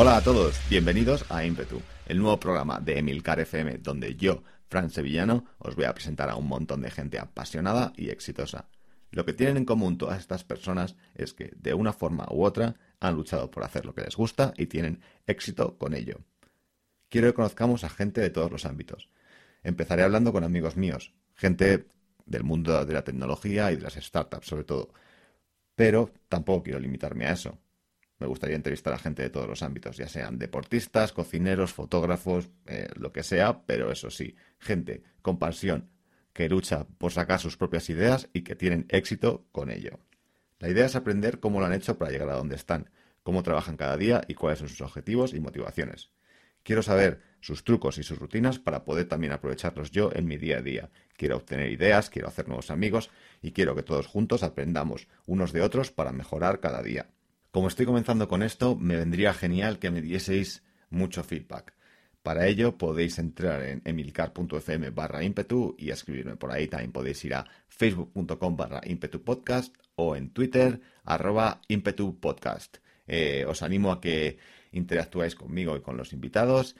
Hola a todos, bienvenidos a Impetu, el nuevo programa de Emilcar FM, donde yo, Fran Sevillano, os voy a presentar a un montón de gente apasionada y exitosa. Lo que tienen en común todas estas personas es que, de una forma u otra, han luchado por hacer lo que les gusta y tienen éxito con ello. Quiero que conozcamos a gente de todos los ámbitos. Empezaré hablando con amigos míos, gente del mundo de la tecnología y de las startups sobre todo. Pero tampoco quiero limitarme a eso. Me gustaría entrevistar a gente de todos los ámbitos, ya sean deportistas, cocineros, fotógrafos, eh, lo que sea, pero eso sí, gente con pasión, que lucha por sacar sus propias ideas y que tienen éxito con ello. La idea es aprender cómo lo han hecho para llegar a donde están, cómo trabajan cada día y cuáles son sus objetivos y motivaciones. Quiero saber sus trucos y sus rutinas para poder también aprovecharlos yo en mi día a día. Quiero obtener ideas, quiero hacer nuevos amigos y quiero que todos juntos aprendamos unos de otros para mejorar cada día. Como estoy comenzando con esto, me vendría genial que me dieseis mucho feedback. Para ello podéis entrar en emilcar.fm barra impetu y escribirme por ahí. También podéis ir a facebook.com barra impetupodcast o en twitter arroba. Eh, os animo a que interactuáis conmigo y con los invitados,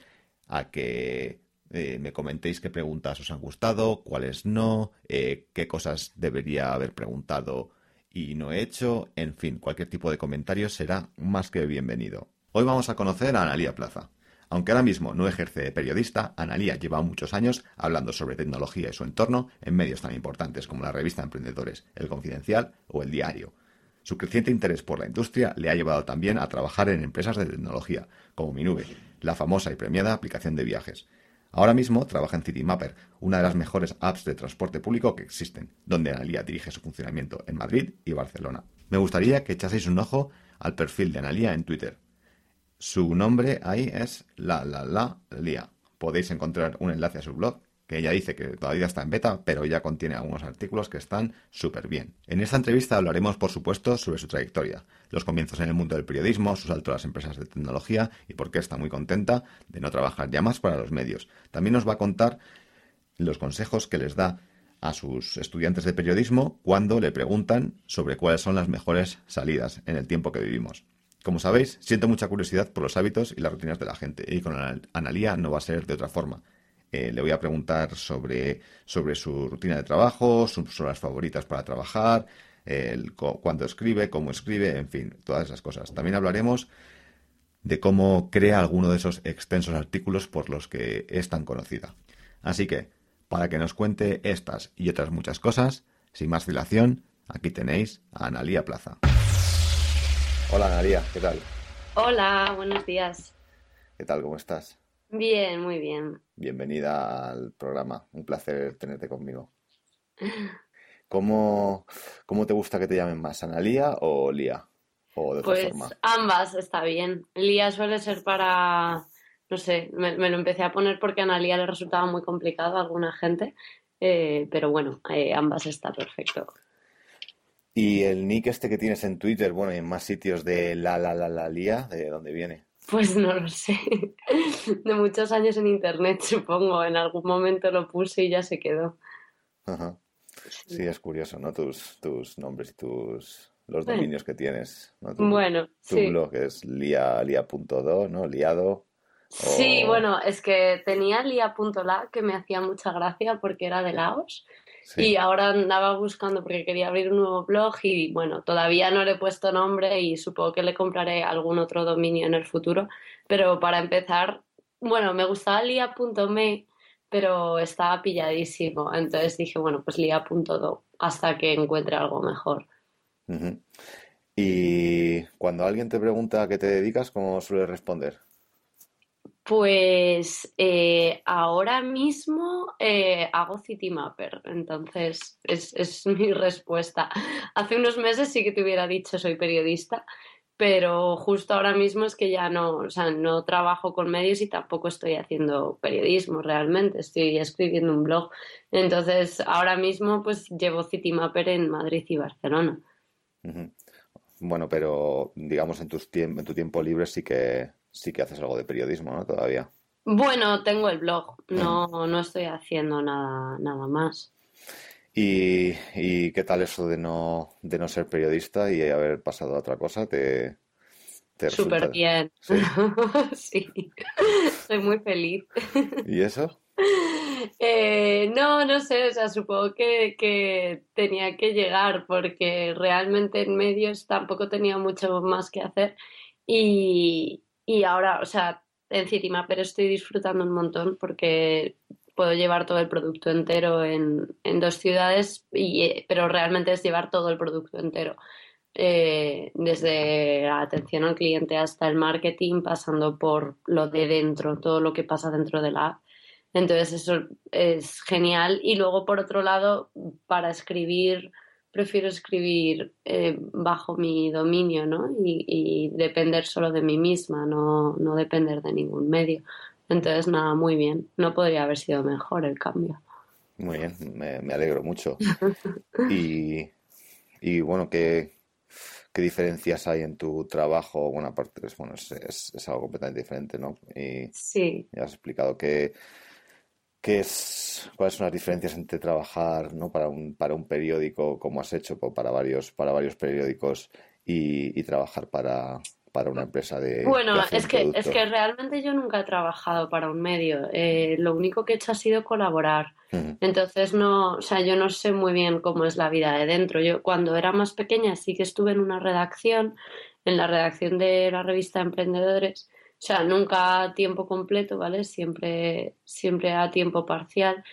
a que eh, me comentéis qué preguntas os han gustado, cuáles no, eh, qué cosas debería haber preguntado y no he hecho, en fin, cualquier tipo de comentario será más que bienvenido. Hoy vamos a conocer a Analía Plaza. Aunque ahora mismo no ejerce de periodista, Analía lleva muchos años hablando sobre tecnología y su entorno en medios tan importantes como la revista Emprendedores, El Confidencial o El Diario. Su creciente interés por la industria le ha llevado también a trabajar en empresas de tecnología, como Minube, la famosa y premiada aplicación de viajes. Ahora mismo trabaja en CityMapper, una de las mejores apps de transporte público que existen, donde Analia dirige su funcionamiento en Madrid y Barcelona. Me gustaría que echaseis un ojo al perfil de Analia en Twitter. Su nombre ahí es la la la lia. Podéis encontrar un enlace a su blog que ella dice que todavía está en beta, pero ya contiene algunos artículos que están súper bien. En esta entrevista hablaremos, por supuesto, sobre su trayectoria, los comienzos en el mundo del periodismo, su salto a las empresas de tecnología y por qué está muy contenta de no trabajar ya más para los medios. También nos va a contar los consejos que les da a sus estudiantes de periodismo cuando le preguntan sobre cuáles son las mejores salidas en el tiempo que vivimos. Como sabéis, siento mucha curiosidad por los hábitos y las rutinas de la gente, y con Analía no va a ser de otra forma. Eh, le voy a preguntar sobre, sobre su rutina de trabajo, sus horas favoritas para trabajar, el, cuándo escribe, cómo escribe, en fin, todas esas cosas. También hablaremos de cómo crea alguno de esos extensos artículos por los que es tan conocida. Así que, para que nos cuente estas y otras muchas cosas, sin más dilación, aquí tenéis a Analía Plaza. Hola Analía, ¿qué tal? Hola, buenos días. ¿Qué tal? ¿Cómo estás? Bien, muy bien. Bienvenida al programa. Un placer tenerte conmigo. ¿Cómo, cómo te gusta que te llamen más, Analía o Lía? ¿O de pues ambas está bien. Lía suele ser para, no sé, me, lo empecé a poner porque a Analía le resultaba muy complicado a alguna gente, eh, pero bueno, eh, ambas está perfecto. ¿Y el nick este que tienes en Twitter, bueno, y en más sitios de la la la la Lía, de dónde viene? Pues no lo sé. De muchos años en internet, supongo. En algún momento lo puse y ya se quedó. Ajá. Sí, es curioso, ¿no? Tus, tus nombres y tus los dominios que tienes. ¿no? bueno, tu blog es lia, lia.do, ¿no? Liado. Sí, bueno, es que tenía lia.la que me hacía mucha gracia porque era de Laos y ahora andaba buscando porque quería abrir un nuevo blog y bueno, todavía no le he puesto nombre y supongo que le compraré algún otro dominio en el futuro. Pero para empezar, bueno, me gustaba lia.me, pero estaba pilladísimo. Entonces dije, bueno, pues lia.do hasta que encuentre algo mejor. Y cuando alguien te pregunta a qué te dedicas, ¿cómo sueles responder? Pues eh, ahora mismo eh, hago Citymapper, entonces es, mi respuesta. Hace unos meses sí que te hubiera dicho soy periodista, pero justo ahora mismo es que ya no, o sea, no trabajo con medios y tampoco estoy haciendo periodismo realmente, estoy escribiendo un blog. Entonces ahora mismo pues llevo Citymapper en Madrid y Barcelona. Bueno, pero digamos en, tus en tu tiempo libre sí que sí que haces algo de periodismo, ¿no? Todavía. Bueno, tengo el blog, no, no estoy haciendo nada, nada más. ¿Y, ¿Y, qué tal eso de no, de no ser periodista y haber pasado a otra cosa? ¿Te, Súper bien. ¿Sí? soy muy feliz. ¿Y eso? Eh, no, no sé, o sea, supongo que, tenía que llegar porque realmente en medios tampoco tenía mucho más que hacer y, ahora, o sea, en pero estoy disfrutando un montón porque puedo llevar todo el producto entero en, dos ciudades, y, pero realmente es llevar todo el producto entero. Eh, desde la atención al cliente hasta el marketing, pasando por lo de dentro, todo lo que pasa dentro de la app. Entonces eso es genial. Y luego, por otro lado, para escribir, prefiero escribir eh, bajo mi dominio, ¿no? Y, depender solo de mí misma, no, no depender de ningún medio. Entonces, nada, muy bien. No podría haber sido mejor el cambio. Muy bien, me, alegro mucho. y, y bueno, ¿qué, ¿qué diferencias hay en tu trabajo? Bueno, aparte, es, bueno, es, es, algo completamente diferente, ¿no? Y sí. Ya has explicado que ¿Qué es, ¿Cuáles son las diferencias entre trabajar ¿no? para, un, para un periódico, como has hecho para varios, para varios periódicos, y, trabajar para, para una empresa de. Bueno, es, que, es que realmente yo nunca he trabajado para un medio. Eh, lo único que he hecho ha sido colaborar. Entonces, no, o sea, yo no sé muy bien cómo es la vida de dentro. Yo, cuando era más pequeña, sí que estuve en una redacción, en la redacción de la revista Emprendedores o sea, nunca a tiempo completo, ¿vale? Siempre, siempre a tiempo parcial.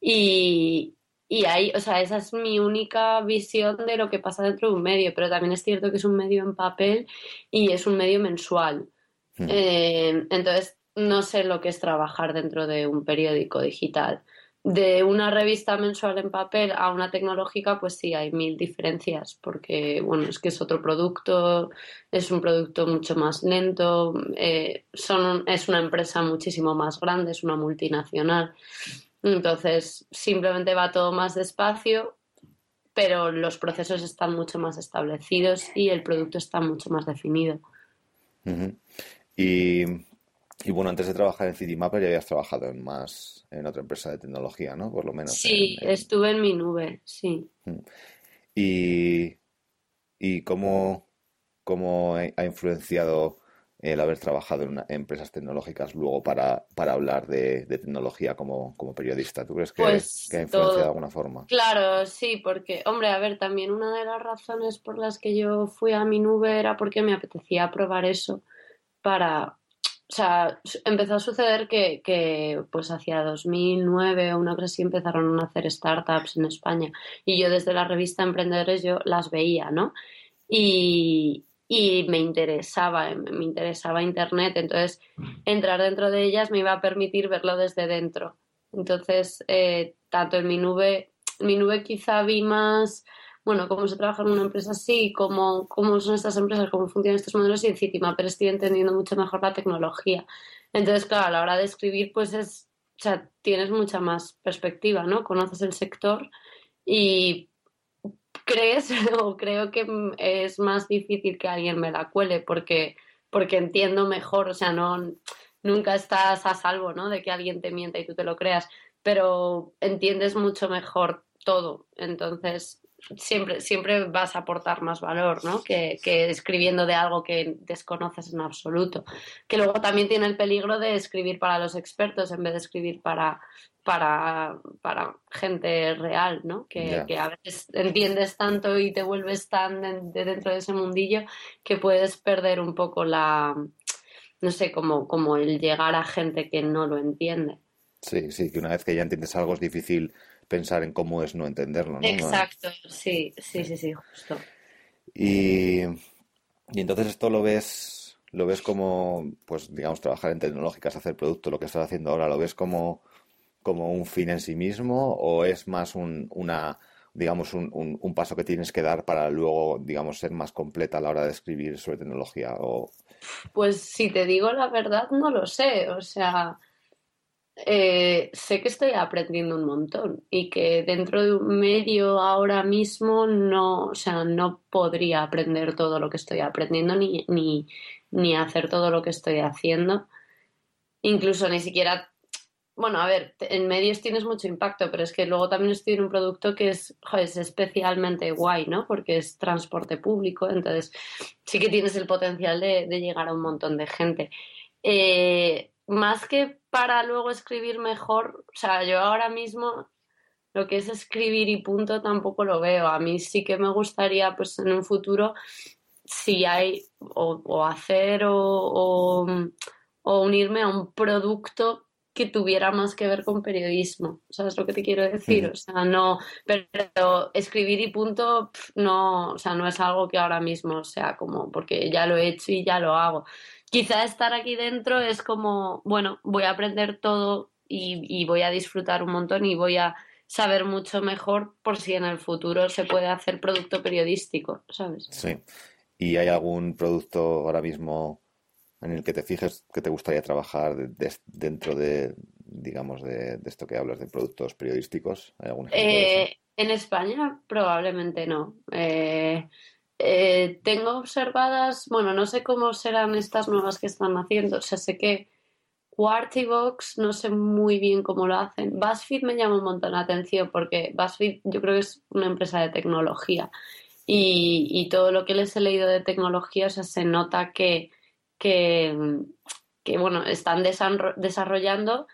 Y, y ahí, o sea, esa es mi única visión de lo que pasa dentro de un medio, pero también es cierto que es un medio en papel y es un medio mensual. Hmm. Eh, entonces, no sé lo que es trabajar dentro de un periódico digital de una revista mensual en papel a una tecnológica, pues sí, hay mil diferencias, porque, bueno, es que es otro producto, es un producto mucho más lento, eh, son, es una empresa muchísimo más grande, es una multinacional. Entonces, simplemente va todo más despacio, pero los procesos están mucho más establecidos y el producto está mucho más definido. Y y bueno, antes de trabajar en Citymapper ya habías trabajado en más, en otra empresa de tecnología, ¿no? Por lo menos. Sí, estuve en mi nube, sí. Mm. Y, y cómo, cómo ha influenciado el haber trabajado en empresas tecnológicas luego para, para hablar de, tecnología como, como, periodista. ¿Tú crees que, pues que ha influenciado de alguna forma? Claro, sí, porque, hombre, a ver, también una de las razones por las que yo fui a mi nube era porque me apetecía probar eso para, o sea, empezó a suceder que, que, pues hacia 2009 o una cosa empezaron a hacer startups en España y yo desde la revista Emprendedores yo las veía, ¿no? Y, y me interesaba, me interesaba Internet, entonces entrar dentro de ellas me iba a permitir verlo desde dentro. Entonces, eh, tanto en mi nube, mi nube quizá vi más bueno, cómo se trabaja en una empresa así, cómo, cómo son estas empresas, cómo funcionan estos modelos y encima, pero estoy entendiendo mucho mejor la tecnología. Entonces, claro, a la hora de escribir, pues es, o sea, tienes mucha más perspectiva, ¿no? Conoces el sector y crees o creo que es más difícil que alguien me la cuele porque, porque entiendo mejor, o sea, no, nunca estás a salvo, ¿no? De que alguien te mienta y tú te lo creas, pero entiendes mucho mejor todo. Entonces, siempre, siempre vas a aportar más valor, ¿no? Que, escribiendo de algo que desconoces en absoluto. Que luego también tiene el peligro de escribir para los expertos en vez de escribir para, para, para gente real, ¿no? Que, a veces entiendes tanto y te vuelves tan de, dentro de ese mundillo que puedes perder un poco la, no sé, como, como el llegar a gente que no lo entiende. Sí, sí, que una vez que ya entiendes algo es difícil pensar en cómo es no entenderlo, ¿no? Exacto, sí, sí, sí, sí, justo. Y, y entonces esto lo ves, lo ves como, pues digamos, trabajar en tecnológicas, hacer producto, lo que estás haciendo ahora, ¿lo ves como, como un fin en sí mismo o es más un, una, digamos, un, un, un, paso que tienes que dar para luego, digamos, ser más completa a la hora de escribir sobre tecnología? O... Pues si te digo la verdad, no lo sé. O sea, eh, sé que estoy aprendiendo un montón y que dentro de un medio ahora mismo no, o sea, no podría aprender todo lo que estoy aprendiendo ni, ni, ni hacer todo lo que estoy haciendo. Incluso ni siquiera bueno, a ver, en medios tienes mucho impacto, pero es que luego también estoy en un producto que es, es especialmente guay, ¿no? Porque es transporte público, entonces sí que tienes el potencial de, llegar a un montón de gente. Eh, más que para luego escribir mejor, o sea, yo ahora mismo lo que es escribir y punto tampoco lo veo. A mí sí que me gustaría, pues en un futuro, si hay, o, hacer o, o unirme a un producto que tuviera más que ver con periodismo. ¿Sabes lo que te quiero decir? O sea, no, pero escribir y punto, no, o sea, no es algo que ahora mismo sea como, porque ya lo he hecho y ya lo hago. Quizá estar aquí dentro es como, bueno, voy a aprender todo y, voy a disfrutar un montón y voy a saber mucho mejor por si en el futuro se puede hacer producto periodístico, ¿sabes? Sí. ¿Y hay algún producto ahora mismo en el que te fijes que te gustaría trabajar dentro de, digamos, de, esto que hablas de productos periodísticos? ¿Hay algún eh, en España probablemente no. Eh, eh, tengo observadas, bueno, no sé cómo serán estas nuevas que están haciendo. O sea, sé que Quartibox no sé muy bien cómo lo hacen. BuzzFeed me llama un montón la atención porque BuzzFeed yo creo que es una empresa de tecnología y, todo lo que les he leído de tecnología, o sea, se nota que que, bueno, están desarrollando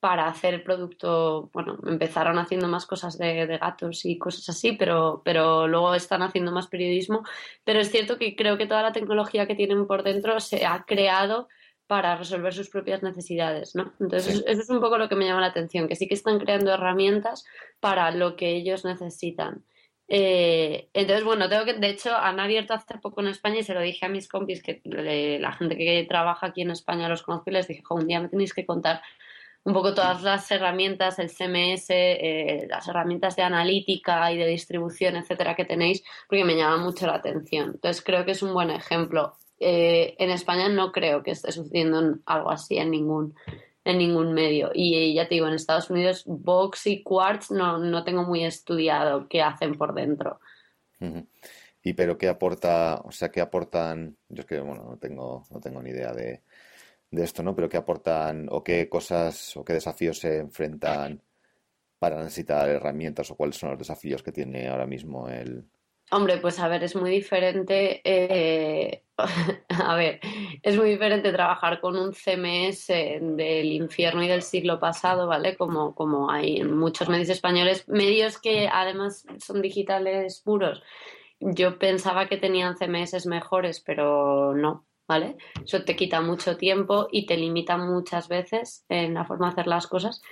para hacer el producto, bueno, empezaron haciendo más cosas de, gatos y cosas así, pero, pero luego están haciendo más periodismo. Pero es cierto que creo que toda la tecnología que tienen por dentro se ha creado para resolver sus propias necesidades, ¿no? Entonces, eso es un poco lo que me llama la atención, que sí que están creando herramientas para lo que ellos necesitan. Eh, entonces, bueno, tengo que, de hecho, han abierto hace poco en España y se lo dije a mis compis, que la gente que trabaja aquí en España los conozco y les dije, un día me tenéis que contar un poco todas las herramientas, el CMS, eh, las herramientas de analítica y de distribución, etcétera, que tenéis, porque me llama mucho la atención. Entonces, creo que es un buen ejemplo. Eh, en España no creo que esté sucediendo algo así en ningún en ningún medio. Y ya te digo, en Estados Unidos, Vox y Quartz no, no tengo muy estudiado qué hacen por dentro. Y pero qué aporta, o sea, qué aportan, yo es que bueno, no tengo, no tengo ni idea de, de esto, ¿no? Pero qué aportan o qué cosas o qué desafíos se enfrentan para necesitar herramientas o cuáles son los desafíos que tiene ahora mismo el, Hombre, pues a ver, es muy diferente. Eh, a ver, es muy diferente trabajar con un CMS del infierno y del siglo pasado, ¿vale? Como, como hay en muchos medios españoles, medios que además son digitales puros. Yo pensaba que tenían CMS mejores, pero no, ¿vale? Eso te quita mucho tiempo y te limita muchas veces en la forma de hacer las cosas.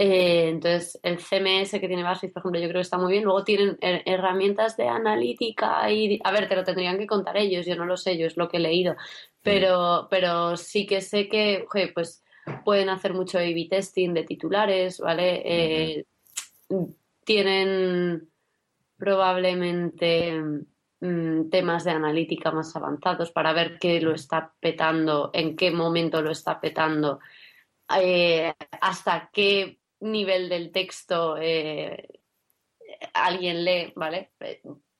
Eh, entonces, el CMS que tiene BuzzFeed, por ejemplo, yo creo que está muy bien. Luego tienen herramientas de analítica y... A ver, te lo tendrían que contar ellos, yo no lo sé, yo es lo que he leído. Pero, pero sí que sé que, pues pueden hacer mucho A-B testing de titulares, ¿vale? Eh, tienen probablemente mm, temas de analítica más avanzados para ver qué lo está petando, en qué momento lo está petando, eh, hasta qué nivel del texto eh, alguien lee, ¿vale?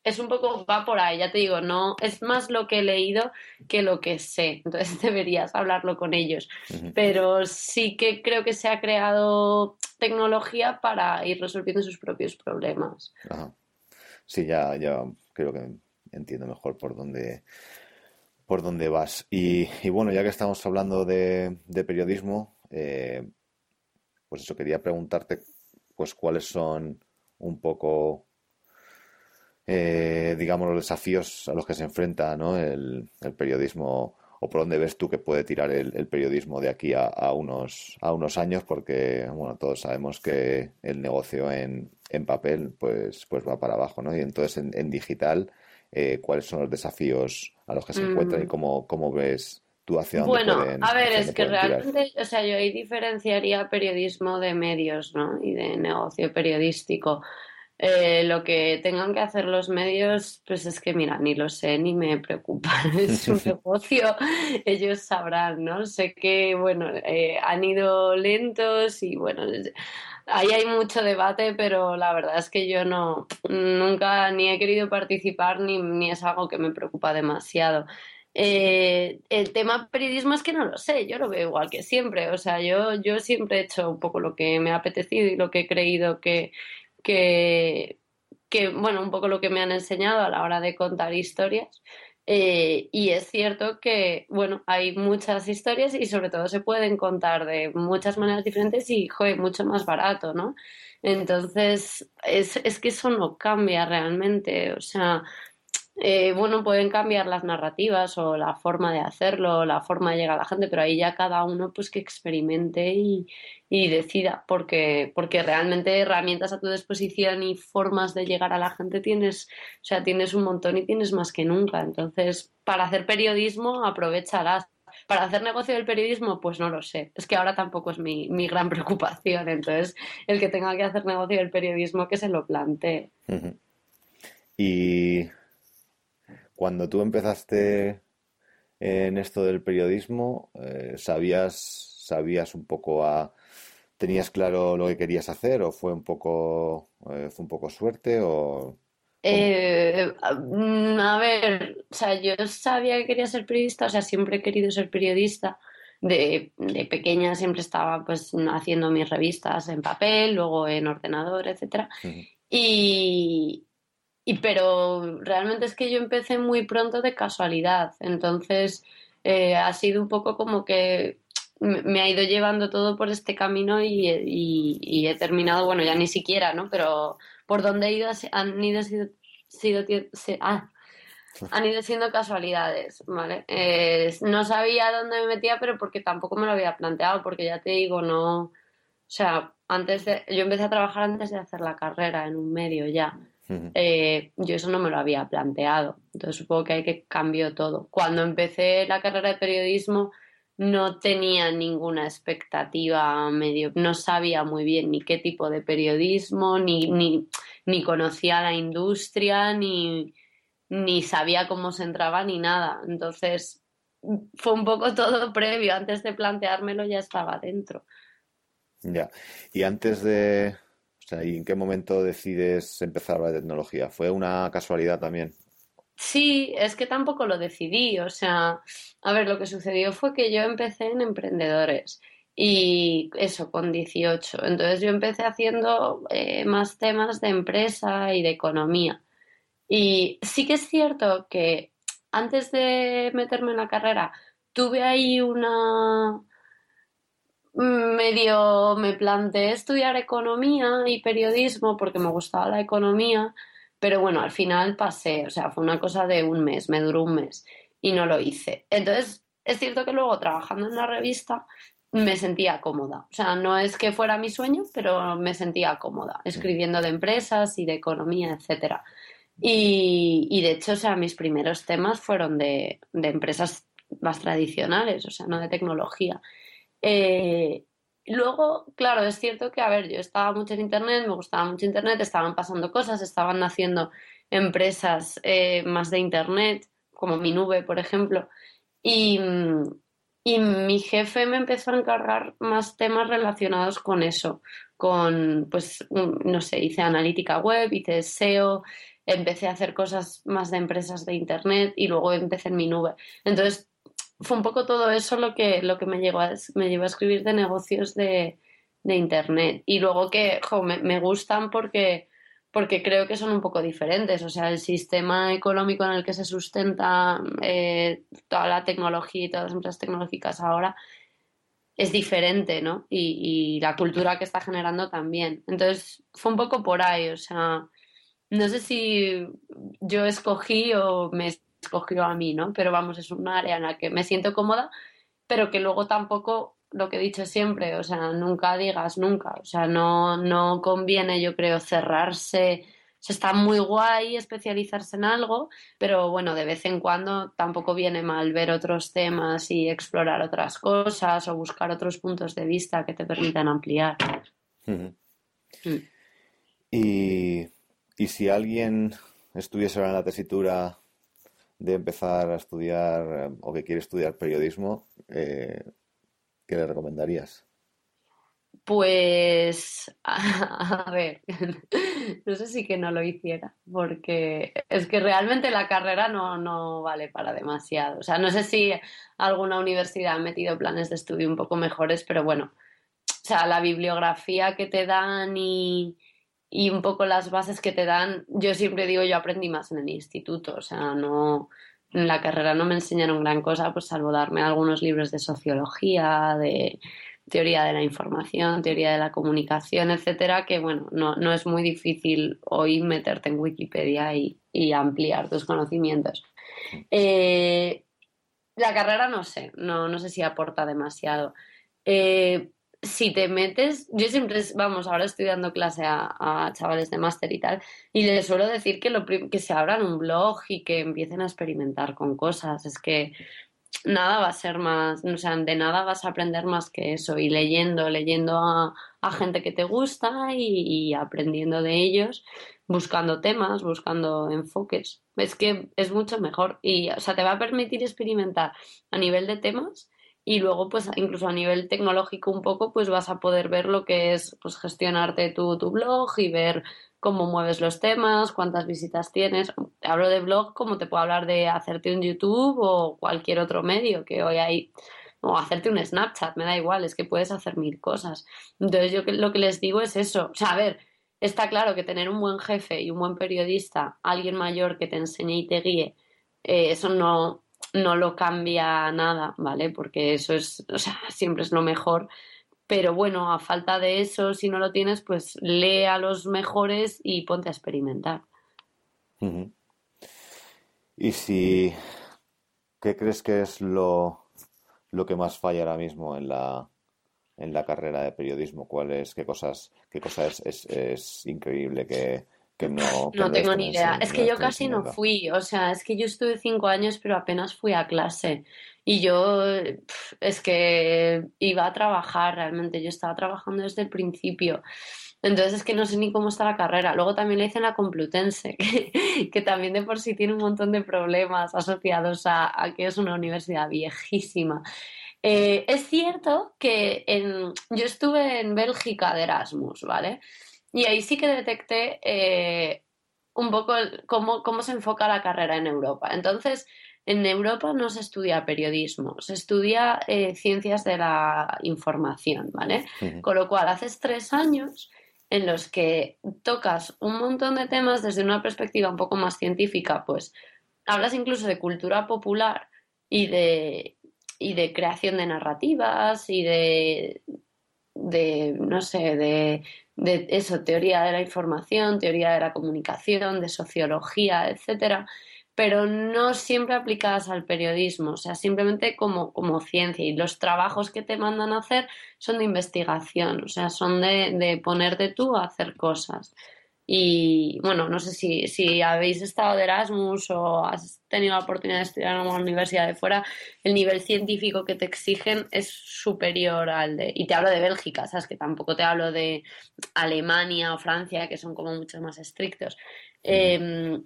Es un poco, va por ahí, ya te digo, no, es más lo que he leído que lo que sé, entonces deberías hablarlo con ellos. Pero sí que creo que se ha creado tecnología para ir resolviendo sus propios problemas. Sí, ya, ya creo que entiendo mejor por dónde, por dónde vas. Y, bueno, ya que estamos hablando de, periodismo, eh, pues eso, quería preguntarte pues cuáles son un poco, eh, digamos, los desafíos a los que se enfrenta ¿no? el, periodismo o por dónde ves tú que puede tirar el, periodismo de aquí a, unos, a unos años, porque bueno, todos sabemos que el negocio en, en papel pues, pues va para abajo, ¿no? Y entonces en, digital, eh, ¿cuáles son los desafíos a los que se encuentran y mm. cómo, cómo ves bueno, a ver, es que realmente, o sea, yo ahí diferenciaría periodismo de medios, ¿no? Y de negocio periodístico. Eh, lo que tengan que hacer los medios, pues es que, mira, ni lo sé, ni me preocupa. Es su negocio, ellos sabrán, ¿no? Sé que, bueno, eh, han ido lentos y, bueno, ahí hay mucho debate, pero la verdad es que yo no, nunca ni he querido participar ni, ni es algo que me preocupa demasiado. Eh, el tema periodismo es que no lo sé, yo lo veo igual que siempre. O sea, yo, yo siempre he hecho un poco lo que me ha apetecido y lo que he creído que, que, que, bueno, un poco lo que me han enseñado a la hora de contar historias. Eh, y es cierto que, bueno, hay muchas historias y sobre todo se pueden contar de muchas maneras diferentes y, joder, mucho más barato, ¿no? Entonces, es, es que eso no cambia realmente. O sea, eh, bueno, pueden cambiar las narrativas o la forma de hacerlo, la forma de llegar a la gente, pero ahí ya cada uno pues que experimente y, decida, porque, porque realmente herramientas a tu disposición y formas de llegar a la gente tienes, o sea, tienes un montón y tienes más que nunca. Entonces, para hacer periodismo, aprovecharás. Para hacer negocio del periodismo, pues no lo sé. Es que ahora tampoco es mi, mi gran preocupación. Entonces, el que tenga que hacer negocio del periodismo, que se lo plantee. Y cuando tú empezaste en esto del periodismo, eh, ¿sabías, sabías un poco a... ¿Tenías claro lo que querías hacer o fue un poco, eh, fue un poco suerte o...? Eh, mm, a ver, o sea, yo sabía que quería ser periodista, o sea, siempre he querido ser periodista. De, pequeña siempre estaba pues haciendo mis revistas en papel, luego en ordenador, etcétera. Y, y, pero realmente es que yo empecé muy pronto de casualidad, entonces eh, ha sido un poco como que me ha ido llevando todo por este camino y, he terminado, bueno, ya ni siquiera, ¿no? Pero por donde he ido han ido, sido, ah, han ido siendo casualidades, ¿vale? Eh, no sabía dónde me metía, pero porque tampoco me lo había planteado, porque ya te digo, no, o sea, antes de, yo empecé a trabajar antes de hacer la carrera en un medio ya. Eh, yo eso no me lo había planteado. Entonces supongo que hay que cambiar todo. Cuando empecé la carrera de periodismo no tenía ninguna expectativa medio, no sabía muy bien ni qué tipo de periodismo, ni, ni, ni conocía la industria, ni, ni sabía cómo se entraba, ni nada. Entonces fue un poco todo previo. Antes de planteármelo ya estaba dentro. Ya. Y antes de, ¿y en qué momento decides empezar la tecnología? ¿Fue una casualidad también? Sí, es que tampoco lo decidí. O sea, a ver, lo que sucedió fue que yo empecé en emprendedores y eso con 18. Entonces yo empecé haciendo eh, más temas de empresa y de economía. Y sí que es cierto que antes de meterme en la carrera tuve ahí una, medio me planteé estudiar economía y periodismo porque me gustaba la economía, pero bueno, al final pasé, o sea, fue una cosa de un mes, me duró un mes y no lo hice. Entonces, es cierto que luego trabajando en la revista me sentía cómoda, o sea, no es que fuera mi sueño, pero me sentía cómoda, escribiendo de empresas y de economía, etcétera. Y, de hecho, o sea, mis primeros temas fueron de, de empresas más tradicionales, o sea, no de tecnología. Eh, luego, claro, es cierto que, a ver, yo estaba mucho en Internet, me gustaba mucho Internet, estaban pasando cosas, estaban naciendo empresas eh, más de Internet, como mi nube, por ejemplo, y, y mi jefe me empezó a encargar más temas relacionados con eso, con, pues, no sé, hice analítica web, hice SEO, empecé a hacer cosas más de empresas de Internet y luego empecé en mi nube. Entonces, fue un poco todo eso lo que, lo que me, llevó a, me llevó a escribir de negocios de, Internet. Y luego que me, gustan porque, porque creo que son un poco diferentes. O sea, el sistema económico en el que se sustenta eh, toda la tecnología y todas las empresas tecnológicas ahora es diferente, ¿no? Y, y, la cultura que está generando también. Entonces, fue un poco por ahí. O sea, no sé si yo escogí o me escogió a mí, ¿no? Pero vamos, es un área en la que me siento cómoda, pero que luego tampoco, lo que he dicho siempre, o sea, nunca digas nunca, o sea, no, no conviene, yo creo, cerrarse. se está muy guay especializarse en algo, pero bueno, de vez en cuando tampoco viene mal ver otros temas y explorar otras cosas o buscar otros puntos de vista que te permitan ampliar. Mm. Y, y si alguien estuviese en la tesitura de empezar a estudiar eh, o que quiere estudiar periodismo, eh, ¿qué le recomendarías? Pues, a, ver, no sé si que no lo hiciera, porque es que realmente la carrera no, no vale para demasiado. O sea, no sé si alguna universidad ha metido planes de estudio un poco mejores, pero bueno, o sea, la bibliografía que te dan y, y un poco las bases que te dan, yo siempre digo, yo aprendí más en el instituto, o sea, no, en la carrera no me enseñaron gran cosa, pues salvo darme algunos libros de sociología, de teoría de la información, teoría de la comunicación, etcétera, que bueno, no, no es muy difícil hoy meterte en Wikipedia y, ampliar tus conocimientos. Eh, la carrera no sé, no, no sé si aporta demasiado. Eh, si te metes, yo siempre, vamos, ahora estoy dando clase a, chavales de máster y tal, y les suelo decir que, lo, que se abran un blog y que empiecen a experimentar con cosas. Es que nada va a ser más, o sea, de nada vas a aprender más que eso, y leyendo, leyendo a, gente que te gusta y, aprendiendo de ellos, buscando temas, buscando enfoques. Es que es mucho mejor y, o sea, te va a permitir experimentar a nivel de temas y luego, pues, incluso a nivel tecnológico un poco, pues vas a poder ver lo que es, pues, gestionarte tu, tu blog y ver cómo mueves los temas, cuántas visitas tienes. Hablo de blog como te puedo hablar de hacerte un YouTube o cualquier otro medio que hoy hay, o hacerte un Snapchat, me da igual, es que puedes hacer mil cosas. Entonces yo lo que les digo es eso, o sea, a ver, está claro que tener un buen jefe y un buen periodista, alguien mayor que te enseñe y te guíe, eh, eso no, no lo cambia nada, ¿vale? Porque eso es, o sea, siempre es lo mejor pero bueno, a falta de eso, si no lo tienes, pues lee a los mejores y ponte a experimentar. Y si, ¿qué crees que es lo, lo que más falla ahora mismo en la, en la carrera de periodismo? ¿Cuál es, qué cosas, qué cosas es, es increíble que, no, no tengo ni idea. Es que yo casi no fui. O sea, es que yo estuve cinco años, pero apenas fui a clase. Y yo es que iba a trabajar realmente. Yo estaba trabajando desde el principio. Entonces es que no sé ni cómo está la carrera. Luego también la hice en la Complutense, que, también de por sí tiene un montón de problemas asociados a, que es una universidad viejísima. Eh, es cierto que en, yo estuve en Bélgica de Erasmus, ¿vale? Y ahí sí que detecté eh, un poco cómo, cómo se enfoca la carrera en Europa. Entonces, en Europa no se estudia periodismo, se estudia eh, ciencias de la información, ¿vale? Con lo cual, haces tres años en los que tocas un montón de temas desde una perspectiva un poco más científica, pues hablas incluso de cultura popular y de, y de creación de narrativas y de, de no sé, de de eso, teoría de la información, teoría de la comunicación, de sociología, etcétera, pero no siempre aplicadas al periodismo, o sea, simplemente como, como ciencia. Y los trabajos que te mandan a hacer son de investigación, o sea, son de, de ponerte tú a hacer cosas. Y bueno, no sé si, si habéis estado de Erasmus o has tenido la oportunidad de estudiar en una universidad de fuera, el nivel científico que te exigen es superior al de. Y te hablo de Bélgica, ¿sabes? Que tampoco te hablo de Alemania o Francia, que son como mucho más estrictos. Em,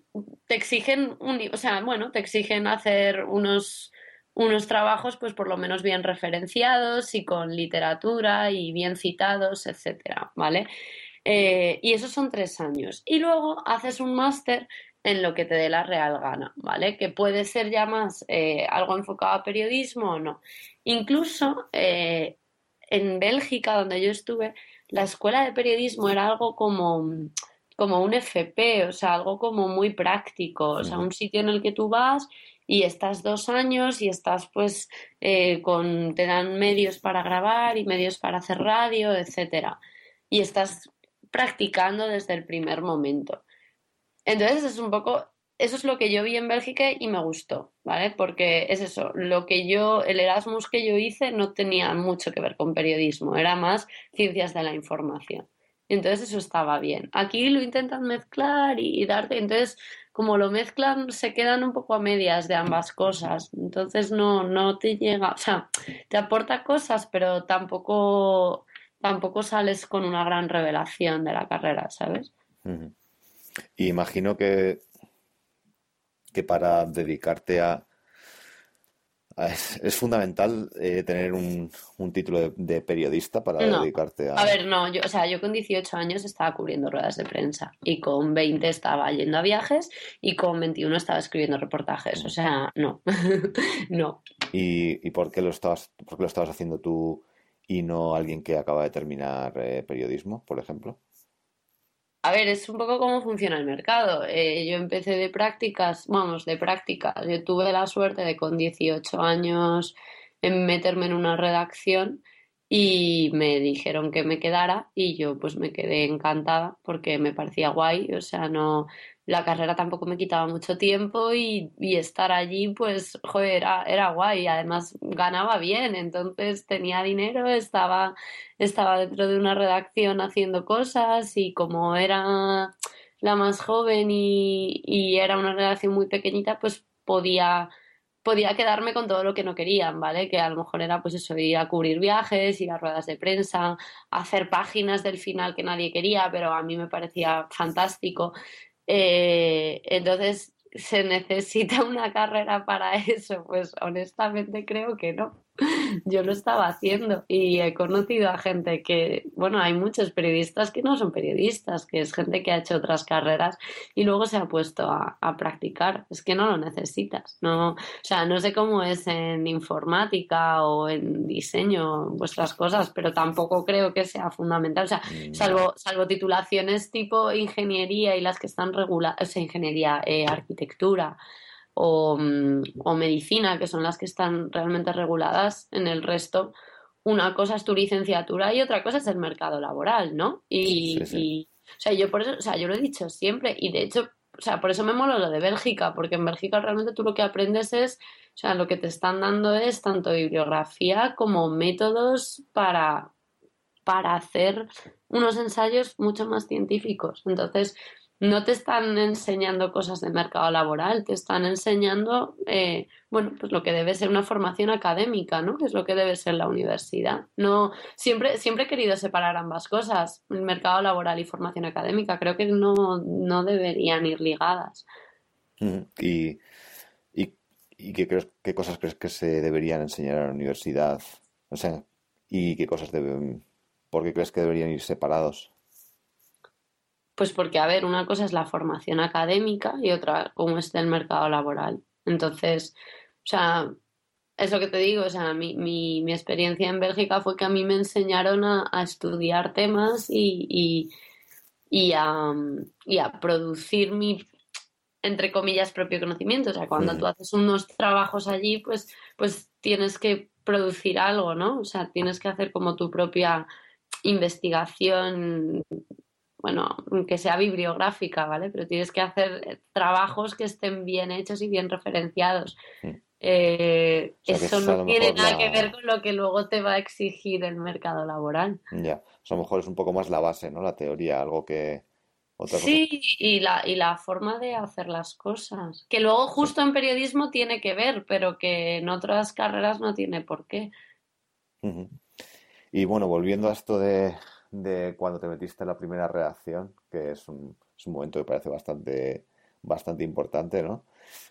te exigen, un, o sea, bueno, te exigen hacer unos unos trabajos pues por lo menos bien referenciados y con literatura y bien citados, etcétera, ¿vale? Eh, y esos son tres años. Y luego haces un máster en lo que te dé la real gana, ¿vale? Que puede ser ya más eh, algo enfocado a periodismo o no. Incluso eh, en Bélgica, donde yo estuve, la escuela de periodismo era algo como, como un FP, o sea, algo como muy práctico, o sea, un sitio en el que tú vas y estás dos años y estás pues con, te dan medios para grabar y medios para hacer radio, etcétera. Y estás practicando desde el primer momento. Entonces es un poco, eso es lo que yo vi en Bélgica y me gustó, ¿vale? Porque es eso, lo que yo, el Erasmus que yo hice no tenía mucho que ver con periodismo, era más ciencias de la información. Entonces eso estaba bien. Aquí lo intentan mezclar y, darte, entonces como lo mezclan se quedan un poco a medias de ambas cosas. Entonces no, no te llega, o sea, te aporta cosas, pero tampoco tampoco sales con una gran revelación de la carrera, ¿sabes? imagino que, que para dedicarte a, es, fundamental eh, tener un, título de, periodista para dedicarte a... A ver, no, yo, o sea, yo con 18 años estaba cubriendo ruedas de prensa y con 20 estaba yendo a viajes y con 21 estaba escribiendo reportajes, o sea, no, no. ¿Y, por, qué lo estabas, por qué lo estabas haciendo tú y no alguien que acaba de terminar eh, periodismo, por ejemplo? A ver, es un poco cómo funciona el mercado. Eh, yo empecé de prácticas, vamos, de prácticas. Yo tuve la suerte de con 18 años en meterme en una redacción y me dijeron que me quedara y yo pues me quedé encantada porque me parecía guay, o sea, no la carrera tampoco me quitaba mucho tiempo y, estar allí pues joder, era, era guay, además ganaba bien, entonces tenía dinero, estaba estaba dentro de una redacción haciendo cosas y como era la más joven y, era una redacción muy pequeñita, pues podía podía quedarme con todo lo que no querían, ¿vale? Que a lo mejor era pues eso, ir a cubrir viajes, ir a ruedas de prensa, hacer páginas del final que nadie quería, pero a mí me parecía fantástico. Eh, entonces, ¿se necesita una carrera para eso? Pues honestamente creo que no. yo lo estaba haciendo y he conocido a gente que, bueno, hay muchos periodistas que no son periodistas, que es gente que ha hecho otras carreras y luego se ha puesto a, practicar. Es que no lo necesitas. No, o sea, no sé cómo es en informática o en diseño vuestras cosas, pero tampoco creo que sea fundamental. O sea, mm, salvo, salvo titulaciones tipo ingeniería y las que están reguladas, o sea, ingeniería, eh, arquitectura Mm, o, medicina, que son las que están realmente reguladas. En el resto, una cosa es tu licenciatura y otra cosa es el mercado laboral, ¿no? Y, o sea, yo por eso, o sea, yo lo he dicho siempre y de hecho, o sea, por eso me mola lo de Bélgica, porque en Bélgica realmente tú lo que aprendes es, o sea, lo que te están dando es tanto bibliografía como métodos para, para hacer unos ensayos mucho más científicos. Entonces, no te están enseñando cosas de mercado laboral, te están enseñando, eh, bueno, pues lo que debe ser una formación académica, ¿no? Que es lo que debe ser la universidad. No, siempre, siempre he querido separar ambas cosas, el mercado laboral y formación académica. Creo que no, no deberían ir ligadas. ¿Y, qué, qué cosas crees que se deberían enseñar a la universidad? O sea, ¿y qué cosas deben, por qué crees que deberían ir separados? Pues porque, a ver, una cosa es la formación académica y otra cómo está el mercado laboral. Entonces, o sea, es lo que te digo, o sea, mi, mi, mi experiencia en Bélgica fue que a mí me enseñaron a, estudiar temas y, y, a, y a producir mi, entre comillas, propio conocimiento. O sea, cuando tú haces unos trabajos allí, pues, pues tienes que producir algo, ¿no? O sea, tienes que hacer como tu propia investigación bueno, que sea bibliográfica, ¿vale? Pero tienes que hacer trabajos que estén bien hechos y bien referenciados. Eh, eso no tiene nada que ver con lo que luego te va a exigir el mercado laboral. Ya, a lo mejor es un poco más la base, ¿no? La teoría, algo que... sí, y la, y la forma de hacer las cosas. Que luego justo en periodismo tiene que ver, pero que en otras carreras no tiene por qué. Y bueno, volviendo a esto de, de cuando te metiste en la primera redacción, que es un, es un momento que parece bastante, bastante importante, ¿no?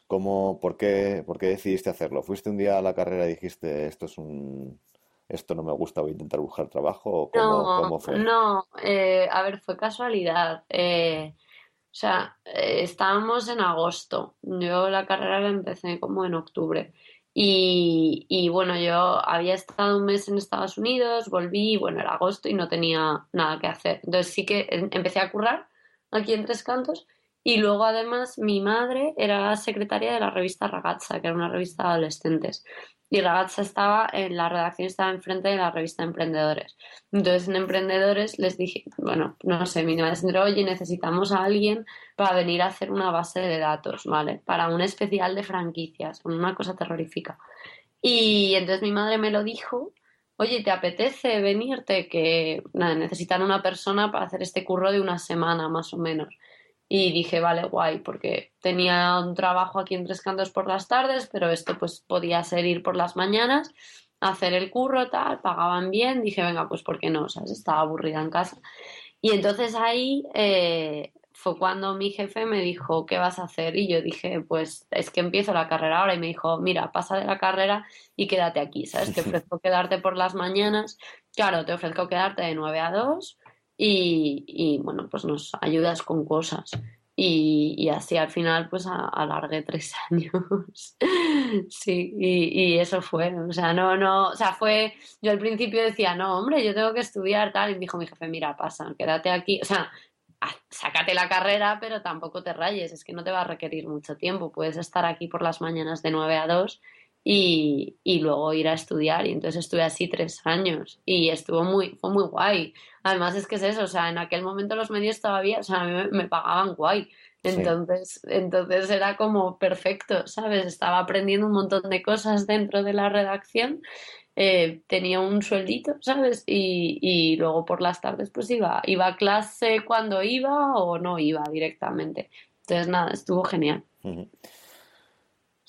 ¿Cómo, por, qué, ¿Por qué decidiste hacerlo? ¿Fuiste un día a la carrera y dijiste esto es un esto no me gusta, voy a intentar buscar trabajo? ¿O cómo, no, fue? No, eh, a ver, fue casualidad. Eh, o sea, eh, estábamos en agosto. Yo la carrera la empecé como en octubre. Y, bueno, yo había estado un mes en Estados Unidos, volví, bueno, era agosto y no tenía nada que hacer. Entonces sí que em, empecé a currar aquí en Tres Cantos y luego además mi madre era secretaria de la revista Ragazza, que era una revista de adolescentes y Ragazza estaba en la redacción, estaba enfrente de la revista Emprendedores. Entonces en Emprendedores les dije, bueno, no sé, mi madre oye, necesitamos a alguien para venir a hacer una base de datos, ¿vale? Para un especial de franquicias, una cosa terrorífica. Y entonces mi madre me lo dijo, oye, ¿te apetece venirte? Que nada, necesitan una persona para hacer este curro de una semana más o menos. Y dije, vale, guay, porque tenía un trabajo aquí en Tres Cantos por las tardes, pero esto pues podía ser ir por las mañanas, hacer el curro, tal, pagaban bien. Dije, venga, pues ¿por qué no? Sea, estaba aburrida en casa. Y entonces ahí eh, fue cuando mi jefe me dijo, ¿qué vas a hacer? Y yo dije, pues es que empiezo la carrera ahora. Y me dijo, mira, pasa de la carrera y quédate aquí, ¿sabes? Te ofrezco quedarte por las mañanas. Claro, te ofrezco quedarte de 9 a 2 y, y bueno, pues nos ayudas con cosas. Y, así al final pues alargué tres años. sí, y, eso fue. O sea, no, no, o sea, fue, yo al principio decía, no, hombre, yo tengo que estudiar tal. Y me dijo mi jefe, mira, pasa, quédate aquí. O sea, sácate la carrera, pero tampoco te rayes, es que no te va a requerir mucho tiempo. Puedes estar aquí por las mañanas de 9 a 2 y, y, luego ir a estudiar. Y entonces estuve así tres años y estuvo muy, fue muy guay. Además es que es eso, o sea, en aquel momento los medios todavía, o sea, a mí me, pagaban guay. Entonces, entonces era como perfecto, ¿sabes? Estaba aprendiendo un montón de cosas dentro de la redacción, eh, tenía un sueldito, ¿sabes? Y, y, luego por las tardes pues iba, iba a clase cuando iba o no iba directamente. Entonces nada, estuvo genial.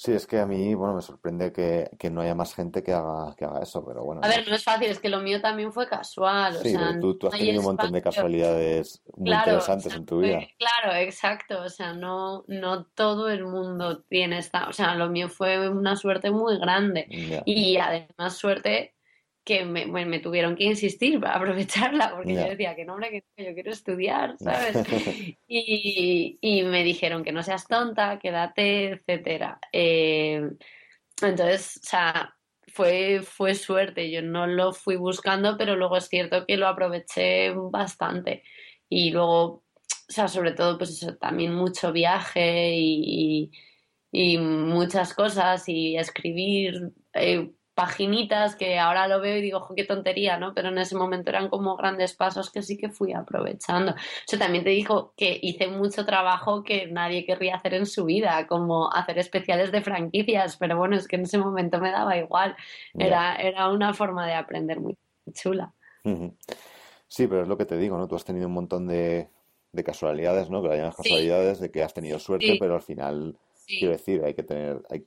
Sí, es que a mí, bueno, me sorprende que, no haya más gente que haga, que haga eso, pero bueno. A ver, no es fácil, es que lo mío también fue casual. Sí, tú, has tenido un montón de casualidades muy interesantes en tu vida. Claro, exacto, o sea, no, no todo el mundo tiene esta, o sea, lo mío fue una suerte muy grande. Y además suerte que me, me, tuvieron que insistir para aprovecharla, porque yo decía que no, hombre, que yo quiero estudiar, ¿sabes? y, y, me dijeron que no seas tonta, quédate, etcétera. Eh, entonces, o sea, fue, fue suerte, yo no lo fui buscando, pero luego es cierto que lo aproveché bastante. Y luego, o sea, sobre todo, pues eso, también mucho viaje y, y, muchas cosas y escribir. Eh, paginitas que ahora lo veo y digo, qué tontería, ¿no? Pero en ese momento eran como grandes pasos que sí que fui aprovechando. Yo también te digo que hice mucho trabajo que nadie querría hacer en su vida, como hacer especiales de franquicias, pero bueno, es que en ese momento me daba igual. Era, era una forma de aprender muy chula. Sí, pero es lo que te digo, ¿no? Tú has tenido un montón de, casualidades, ¿no? Que la llamas casualidades, de que has tenido suerte, pero al final, quiero decir, hay que tener, hay,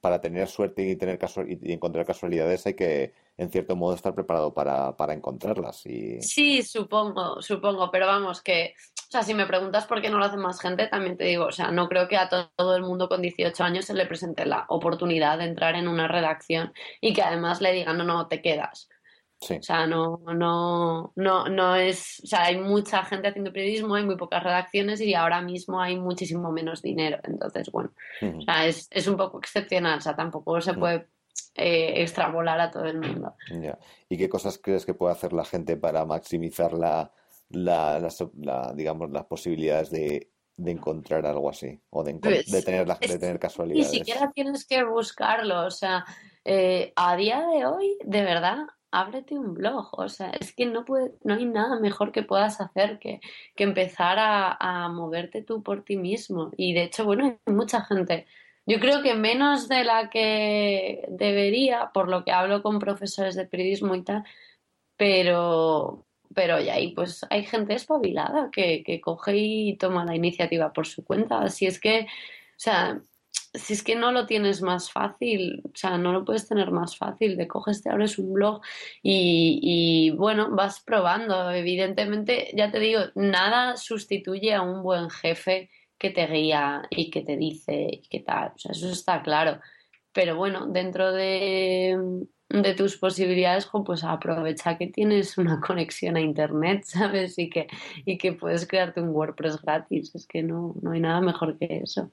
para tener suerte y tener y encontrar casualidades hay que en cierto modo estar preparado para, para encontrarlas y sí supongo supongo pero vamos que o sea si me preguntas por qué no lo hace más gente también te digo o sea no creo que a todo el mundo con 18 años se le presente la oportunidad de entrar en una redacción y que además le digan no no te quedas o sea, no, no, no, no es, o sea, hay mucha gente haciendo periodismo, hay muy pocas redacciones y ahora mismo hay muchísimo menos dinero. Entonces, bueno, o sea, es, es, un poco excepcional, o sea, tampoco se puede eh, extrapolar a todo el mundo. ¿Y qué cosas crees que puede hacer la gente para maximizar la, la, digamos, las posibilidades de, de encontrar algo así o de, pues, de tener, de tener casualidades? Ni siquiera tienes que buscarlo, o sea, eh, a día de hoy, de verdad, ábrete un blog. O sea, es que no, puede, no hay nada mejor que puedas hacer que, que empezar a, a, moverte tú por ti mismo. Y de hecho, bueno, hay mucha gente. Yo creo que menos de la que debería, por lo que hablo con profesores de periodismo y tal, pero, pero ya ahí pues hay gente espabilada que, que coge y toma la iniciativa por su cuenta. Así es que, o sea, si es que no lo tienes más fácil, o sea, no lo puedes tener más fácil, de coges, te abres un blog y, y, bueno, vas probando. Evidentemente, ya te digo, nada sustituye a un buen jefe que te guía y que te dice qué tal, o sea, eso está claro. Pero bueno, dentro de, de tus posibilidades, pues aprovecha que tienes una conexión a internet, ¿sabes? Y que, y que puedes crearte un WordPress gratis. Es que no, no hay nada mejor que eso.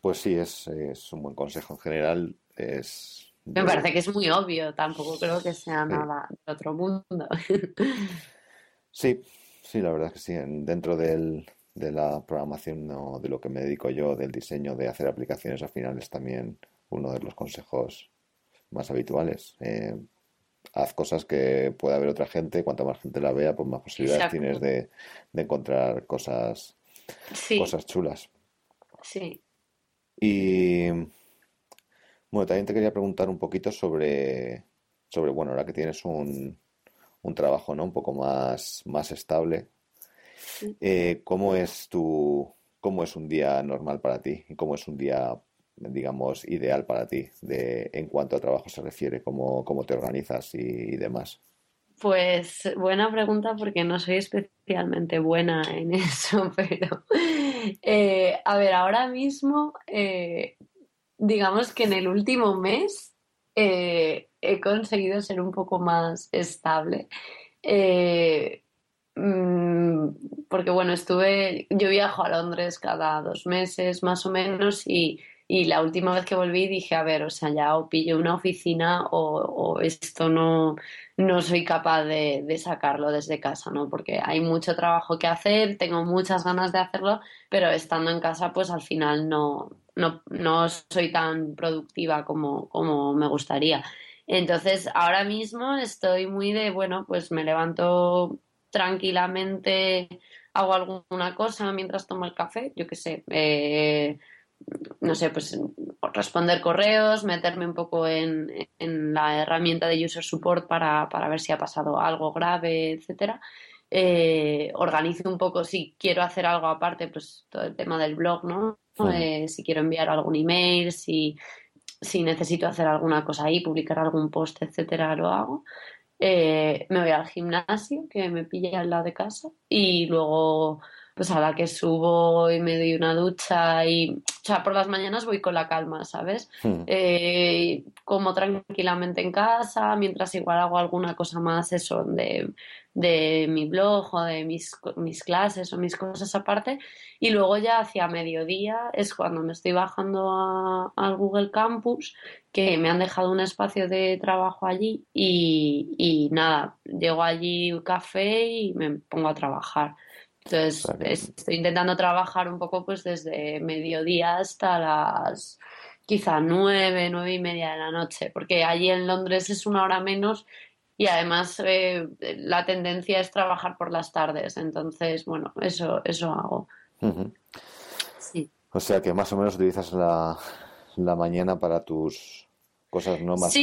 Pues sí, es, un buen consejo. En general es... Me parece que es muy obvio, tampoco creo que sea nada de otro mundo. sí, sí, la verdad es que sí. Dentro del, de la programación o de lo que me dedico yo, del diseño, de hacer aplicaciones, al final es también uno de los consejos más habituales. Eh, haz cosas que pueda ver otra gente, cuanta más gente la vea, pues más posibilidades tienes de, de, encontrar cosas, cosas chulas. Sí. Y bueno, también te quería preguntar un poquito sobre, sobre bueno, ahora que tienes un, un trabajo, ¿no? Un poco más, más estable. Eh, ¿Cómo es tu, cómo es un día normal para ti? ¿Y cómo es un día, digamos, ideal para ti de, en cuanto a trabajo se refiere? ¿Cómo, cómo te organizas y, demás? Pues buena pregunta porque no soy especialmente buena en eso, pero eh, a ver, ahora mismo, eh, digamos que en el último mes eh, he conseguido ser un poco más estable. Mm, porque bueno, estuve, yo viajo a Londres cada dos meses más o menos y y la última vez que volví dije, a ver, o sea, ya o pillo una oficina o, esto no, no soy capaz de, sacarlo desde casa, ¿no? Porque hay mucho trabajo que hacer, tengo muchas ganas de hacerlo, pero estando en casa, pues al final no, no, no soy tan productiva como, como me gustaría. Entonces, ahora mismo estoy muy de, bueno, pues me levanto tranquilamente, hago alguna cosa mientras tomo el café, yo qué sé. Eh, no sé, pues responder correos, meterme un poco en, la herramienta de user support para, ver si ha pasado algo grave, etcétera. Eh, organizo un poco si quiero hacer algo aparte, pues todo el tema del blog, ¿no? Eh, si quiero enviar algún email, si, si necesito hacer alguna cosa ahí, publicar algún post, etcétera, lo hago. Eh, me voy al gimnasio, que me pilla al lado de casa, y luego pues a la que subo y me doy una ducha y, o sea, por las mañanas voy con la calma, ¿sabes? Hmm. Eh, como tranquilamente en casa, mientras igual hago alguna cosa más, eso, de, mi blog o de mis, mis clases o mis cosas aparte. Y luego ya hacia mediodía es cuando me estoy bajando al Google Campus, que me han dejado un espacio de trabajo allí y, y nada, llego allí un café y me pongo a trabajar. Entonces, estoy intentando trabajar un poco pues desde mediodía hasta las quizá nueve, nueve y media de la noche, porque allí en Londres es una hora menos y además eh, la tendencia es trabajar por las tardes. Entonces, bueno, eso, eso hago. Sí. O sea que más o menos utilizas la, la mañana para tus cosas no más,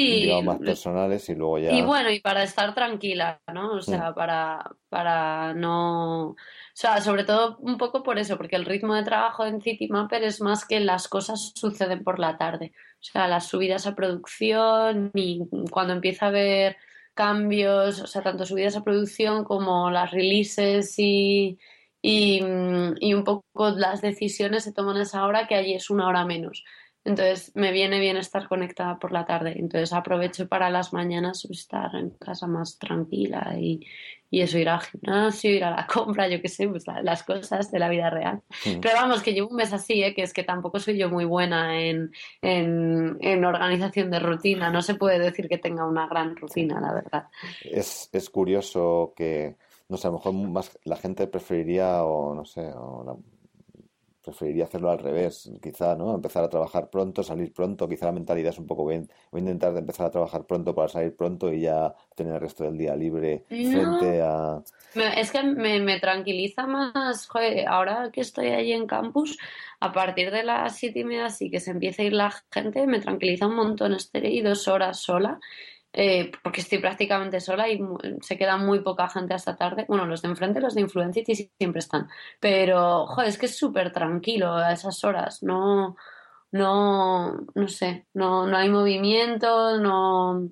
más personales y luego ya. Y bueno, y para estar tranquila, ¿no? O sea, para, para no. O sea, sobre todo un poco por eso, porque el ritmo de trabajo en Citymapper es más que las cosas suceden por la tarde. O sea, las subidas a producción y cuando empieza a haber cambios, o sea, tanto subidas a producción como las releases y, y, y un poco las decisiones se toman a esa hora que allí es una hora menos. Entonces me viene bien estar conectada por la tarde. Entonces aprovecho para las mañanas estar en casa más tranquila y, eso, ir al gimnasio, ir a la compra, yo qué sé, pues las cosas de la vida real. Pero vamos, que llevo un mes así, ¿eh? que es que tampoco soy yo muy buena en, en, organización de rutina. No se puede decir que tenga una gran rutina, la verdad. Es, es curioso que, no sé, a lo mejor más la gente preferiría, o no sé, o la, preferiría hacerlo al revés, quizá, ¿no? Empezar a trabajar pronto, salir pronto, quizá la mentalidad es un poco bien. Voy a intentar de empezar a trabajar pronto para salir pronto y ya tener el resto del día libre frente a... Es que me, tranquiliza más, joder, ahora que estoy allí en campus, a partir de las siete y media sí que se empieza a ir la gente, me tranquiliza un montón, estar y dos horas sola eh, porque estoy prácticamente sola y se queda muy poca gente hasta tarde. Bueno, los de enfrente, los de Influencity siempre están. Pero, joder, es que es súper tranquilo a esas horas. No, no, no sé, no, no hay movimiento, no,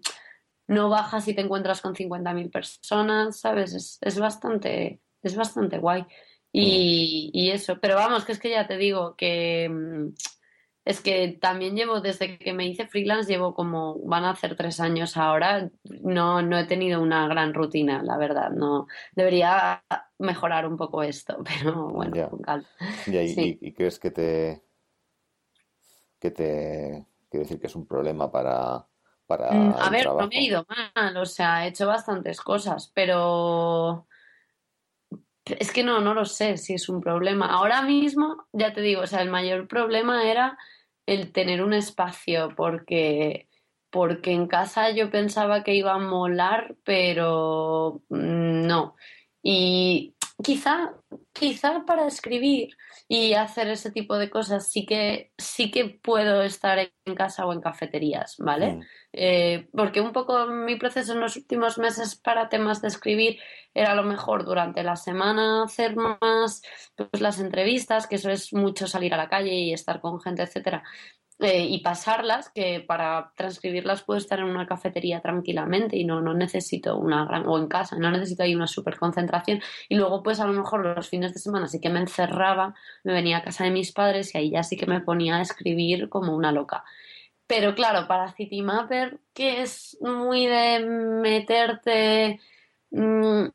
no bajas y te encuentras con 50.000 personas, ¿sabes? Es, es, bastante, es bastante guay. Y, y, eso, pero vamos, que es que ya te digo que mm, es que también llevo, desde que me hice freelance, llevo como, van a hacer tres años ahora, no, no he tenido una gran rutina, la verdad, no, debería mejorar un poco esto, pero bueno, con calma. y, crees que te, que te, quiero decir que es un problema para, para mm, A ver, no me he ido mal, o sea, he hecho bastantes cosas, pero es que no, no lo sé si es un problema. Ahora mismo, ya te digo, o sea, el mayor problema era el tener un espacio, porque, porque en casa yo pensaba que iba a molar, pero mm, no. Y quizá, quizá para escribir y hacer ese tipo de cosas sí que, sí que puedo estar en casa o en cafeterías, ¿vale? Mm. Eh, porque un poco mi proceso en los últimos meses para temas de escribir era a lo mejor durante la semana hacer más pues, las entrevistas, que eso es mucho salir a la calle y estar con gente, etcétera. Eh, y pasarlas, que para transcribirlas puedo estar en una cafetería tranquilamente y no, no necesito una gran, o en casa, no necesito ahí una super concentración. Y luego, pues a lo mejor los fines de semana sí que me encerraba, me venía a casa de mis padres y ahí ya sí que me ponía a escribir como una loca. Pero claro, para Citymapper, que es muy de meterte Mm,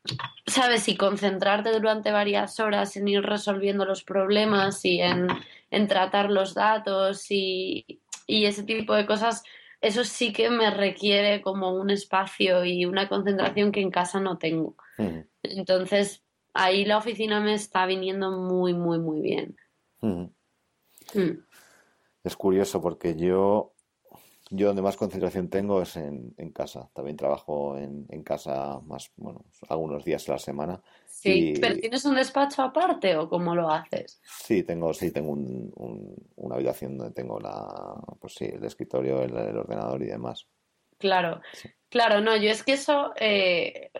sabes, y concentrarte durante varias horas en ir resolviendo los problemas y en, tratar los datos y, ese tipo de cosas, eso sí que me requiere como un espacio y una concentración que en casa no tengo. Entonces, ahí la oficina me está viniendo muy, muy, muy bien. Mm. Es curioso porque yo yo donde más concentración tengo es en, casa. También trabajo en, casa más, bueno, algunos días a la semana. Sí, pero ¿tienes un despacho aparte o cómo lo haces? Sí, tengo, sí, tengo una habitación donde tengo la, pues sí, el escritorio, el, ordenador y demás. Claro, claro, no, yo es que eso, eh,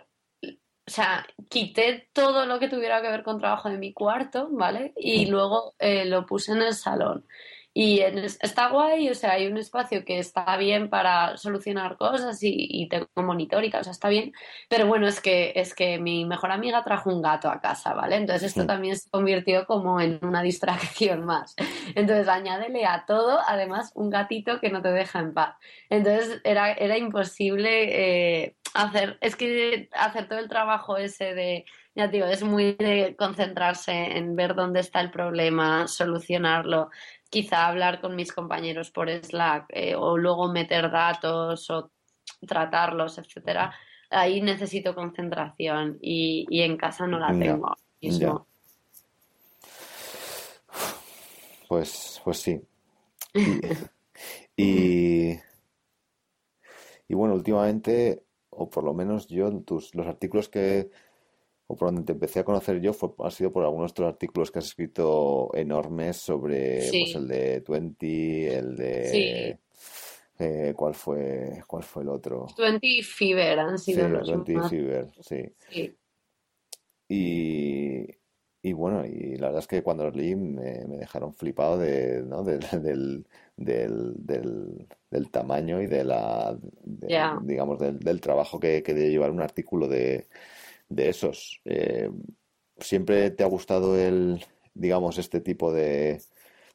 o sea, quité todo lo que tuviera que ver con trabajo de mi cuarto, ¿vale? Y luego eh, lo puse en el salón. Y está guay, o sea, hay un espacio que está bien para solucionar cosas y, tengo monitor y tal, o sea, está bien. Pero bueno, es que, es que mi mejor amiga trajo un gato a casa, ¿vale? Entonces esto también se convirtió como en una distracción más. Entonces añádele a todo, además, un gatito que no te deja en paz. Entonces era, era imposible eh, hacer, es que hacer todo el trabajo ese de ya digo, es muy de concentrarse en ver dónde está el problema, solucionarlo, quizá hablar con mis compañeros por Slack eh, o luego meter datos o tratarlos, etcétera. Ahí necesito concentración y, en casa no la tengo mismo. Pues, pues sí. Y, y, bueno, últimamente, o por lo menos yo, tus, los artículos que, o por donde te empecé a conocer yo fue, ha sido por algunos otros artículos que has escrito enormes sobre pues, el de Twenty, el de... Eh, ¿cuál, fue, ¿Cuál fue el otro? Twenty Fever han sido sí, Twenty Fever, sí. Y, y bueno, y la verdad es que cuando los leí me, dejaron flipado de, ¿no? del, del, del, tamaño y de la, digamos, del, del trabajo que, que debe llevar un artículo de, de esos. Eh, ¿Siempre te ha gustado el, digamos, este tipo de,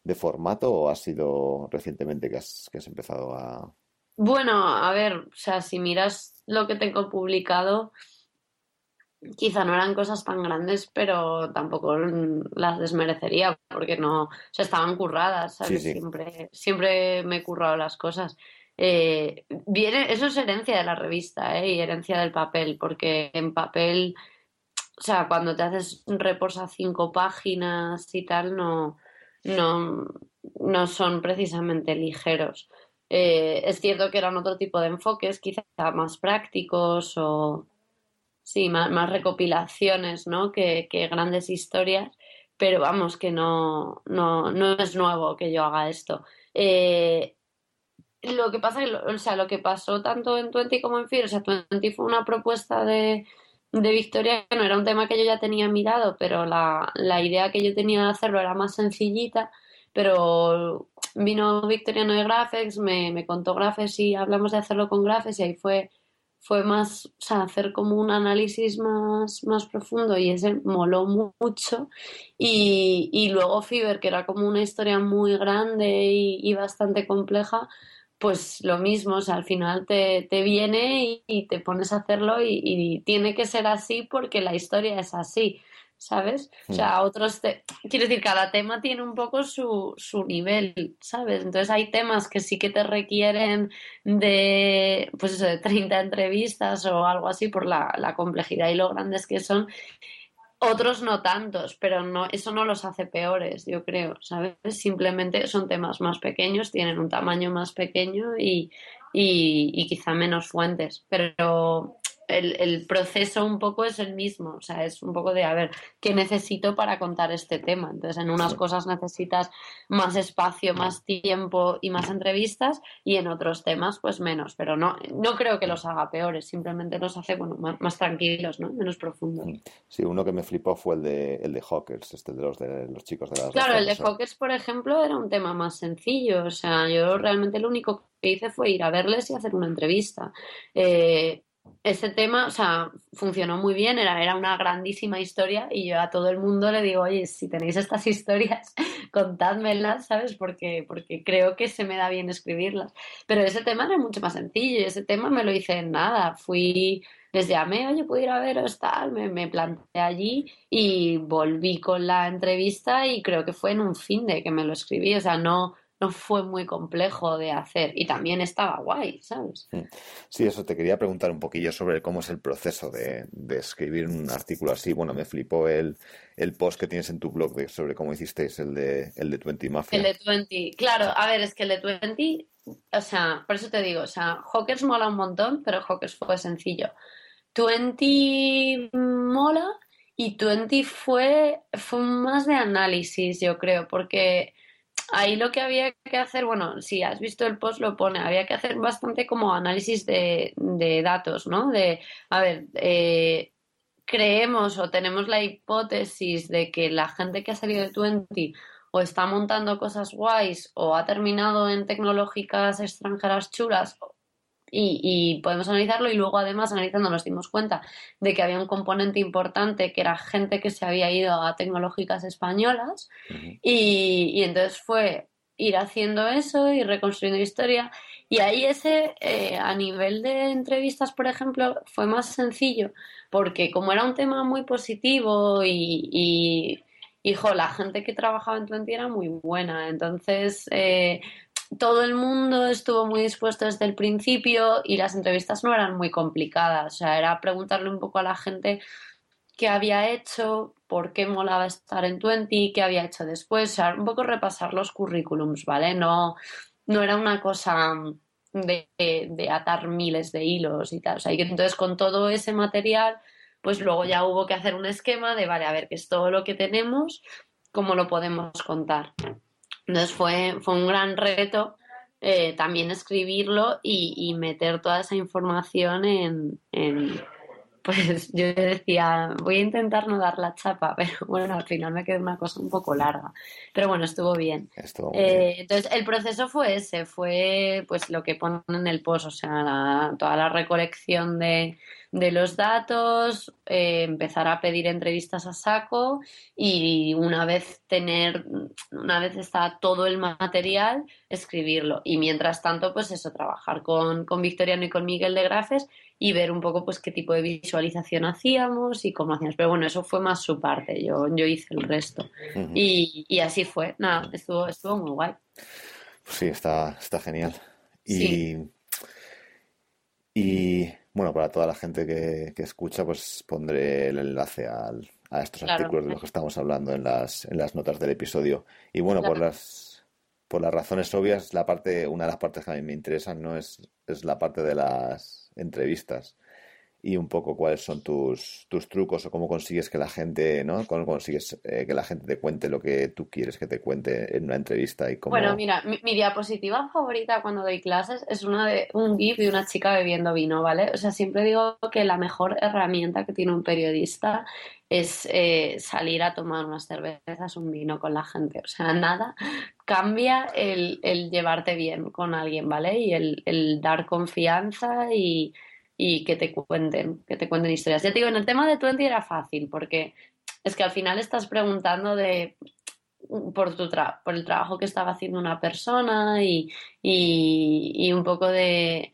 de formato o ha sido recientemente que has, que has empezado a...? Bueno, a ver, o sea, si miras lo que tengo publicado, quizá no eran cosas tan grandes, pero tampoco las desmerecería porque no, o sea, estaban curradas, ¿sabes? Siempre, siempre me he currado las cosas. Eh, viene, eso es herencia de la revista ¿eh? y herencia del papel, porque en papel, o sea, cuando te haces reports a cinco páginas y tal, no, no, no son precisamente ligeros. Eh, es cierto que eran otro tipo de enfoques, quizá más prácticos o sí, más, recopilaciones, ¿no? Que, grandes historias, pero vamos, que no, no, no es nuevo que yo haga esto. Lo que pasa, o sea, lo que pasó tanto en Twenty como en Fear, o sea, Twenty fue una propuesta de, de Victoria, no era un tema que yo ya tenía mirado, pero la, la idea que yo tenía de hacerlo era más sencillita, pero vino Victoriano de Graphics, me, me contó Graphics y hablamos de hacerlo con Graphics y ahí fue, fue más, o sea, hacer como un análisis más, más profundo y ese moló mucho. Y, y luego Fiber, que era como una historia muy grande y, y bastante compleja, pues lo mismo, o sea, al final te, te viene y, te pones a hacerlo y, tiene que ser así porque la historia es así, ¿sabes? O sea, hmm. otros, te... quiero decir, cada tema tiene un poco su, su nivel, ¿sabes? Entonces hay temas que sí que te requieren de, pues eso, de 30 entrevistas o algo así por la, la complejidad y lo grandes que son otros no tantos, pero no, eso no los hace peores, yo creo, ¿sabes? Simplemente son temas más pequeños, tienen un tamaño más pequeño y, y, quizá menos fuentes. Pero el, proceso un poco es el mismo, o sea, es un poco de, a ver, ¿qué necesito para contar este tema? Entonces, en unas cosas necesitas más espacio, más tiempo y más entrevistas y en otros temas, pues menos, pero no, no creo que los haga peores, simplemente los hace, bueno, más, tranquilos, ¿no? Menos profundos. Sí, uno que me flipó fue el de, el de Hawkers, este de los, de los chicos de las... Claro, el de Hawkers, por ejemplo, era un tema más sencillo, o sea, yo realmente lo único que hice fue ir a verles y hacer una entrevista. Eh, ese tema, o sea, funcionó muy bien, era, era una grandísima historia y yo a todo el mundo le digo, oye, si tenéis estas historias, contádmelas, ¿sabes? Porque, porque creo que se me da bien escribirlas. Pero ese tema era mucho más sencillo y ese tema me lo hice en nada. Fui, les llamé, oye, ¿puedo ir a veros tal? Me, me planté allí y volví con la entrevista y creo que fue en un fin de que me lo escribí, o sea, no no fue muy complejo de hacer y también estaba guay, ¿sabes? Sí, eso te quería preguntar un poquillo sobre cómo es el proceso de, escribir un artículo así. Bueno, me flipó el, el post que tienes en tu blog de, sobre cómo hicisteis el de, el de 20 Mafia. El de 20, claro, a ver, es que el de 20, o sea, por eso te digo, o sea, Hawkers mola un montón, pero Hawkers fue sencillo. 20 mola y 20 fue, fue más de análisis, yo creo, porque ahí lo que había que hacer, bueno, si has visto el post lo pone, había que hacer bastante como análisis de, datos, ¿no? De, a ver, eh, creemos o tenemos la hipótesis de que la gente que ha salido de Twenty o está montando cosas guays o ha terminado en tecnológicas extranjeras chulas y, podemos analizarlo y luego además analizando nos dimos cuenta de que había un componente importante que era gente que se había ido a tecnológicas españolas y, entonces fue ir haciendo eso y reconstruyendo historia y ahí ese eh, a nivel de entrevistas por ejemplo fue más sencillo porque como era un tema muy positivo y, y hijo, la gente que trabajaba en Twenty era muy buena. Entonces, eh, todo el mundo estuvo muy dispuesto desde el principio y las entrevistas no eran muy complicadas. O sea, era preguntarle un poco a la gente qué había hecho, por qué molaba estar en Twenty, qué había hecho después. O sea, un poco repasar los currículums, ¿vale? No, no era una cosa de, atar miles de hilos y tal. O sea, y entonces con todo ese material, pues luego ya hubo que hacer un esquema de, vale, a ver, qué es todo lo que tenemos, cómo lo podemos contar. Entonces fue, fue un gran reto eh, también escribirlo y, meter toda esa información en, pues yo decía, voy a intentar no dar la chapa, pero bueno, al final me quedó una cosa un poco larga. Pero bueno, estuvo bien. Eh, entonces, el proceso fue ese, fue pues lo que ponen en el post, o sea, toda la recolección de, de los datos, eh, empezar a pedir entrevistas a saco y una vez tener, una vez está todo el material, escribirlo. Y mientras tanto, pues eso, trabajar con, con Victoriano y con Miguel de Grafes y ver un poco pues qué tipo de visualización hacíamos y cómo hacíamos. Pero bueno, eso fue más su parte, yo, yo hice el resto. y, y, así fue, nada, estuvo, estuvo muy guay. Sí, está, está genial. Y, y bueno, para toda la gente que, escucha, pues pondré el enlace al, a estos artículos de los que estamos hablando en las, en las notas del episodio. Y bueno, por las por las razones obvias, la parte, una de las partes que a mí me interesan no es, es la parte de las entrevistas y un poco cuáles son tus, tus trucos o cómo consigues que la gente, ¿no? Cómo consigues eh, que la gente te cuente lo que tú quieres que te cuente en una entrevista y cómo... Bueno, mira, mi, diapositiva favorita cuando doy clases es una de un GIF de una chica bebiendo vino, ¿vale? O sea, siempre digo que la mejor herramienta que tiene un periodista es eh, salir a tomar unas cervezas, un vino con la gente. O sea, nada cambia el, el llevarte bien con alguien, ¿vale? Y el, el dar confianza y y que te cuenten, que te cuenten historias. Ya te digo, en el tema de Twenty era fácil, porque es que al final estás preguntando de por, tu por el trabajo que estaba haciendo una persona y, y, un poco de,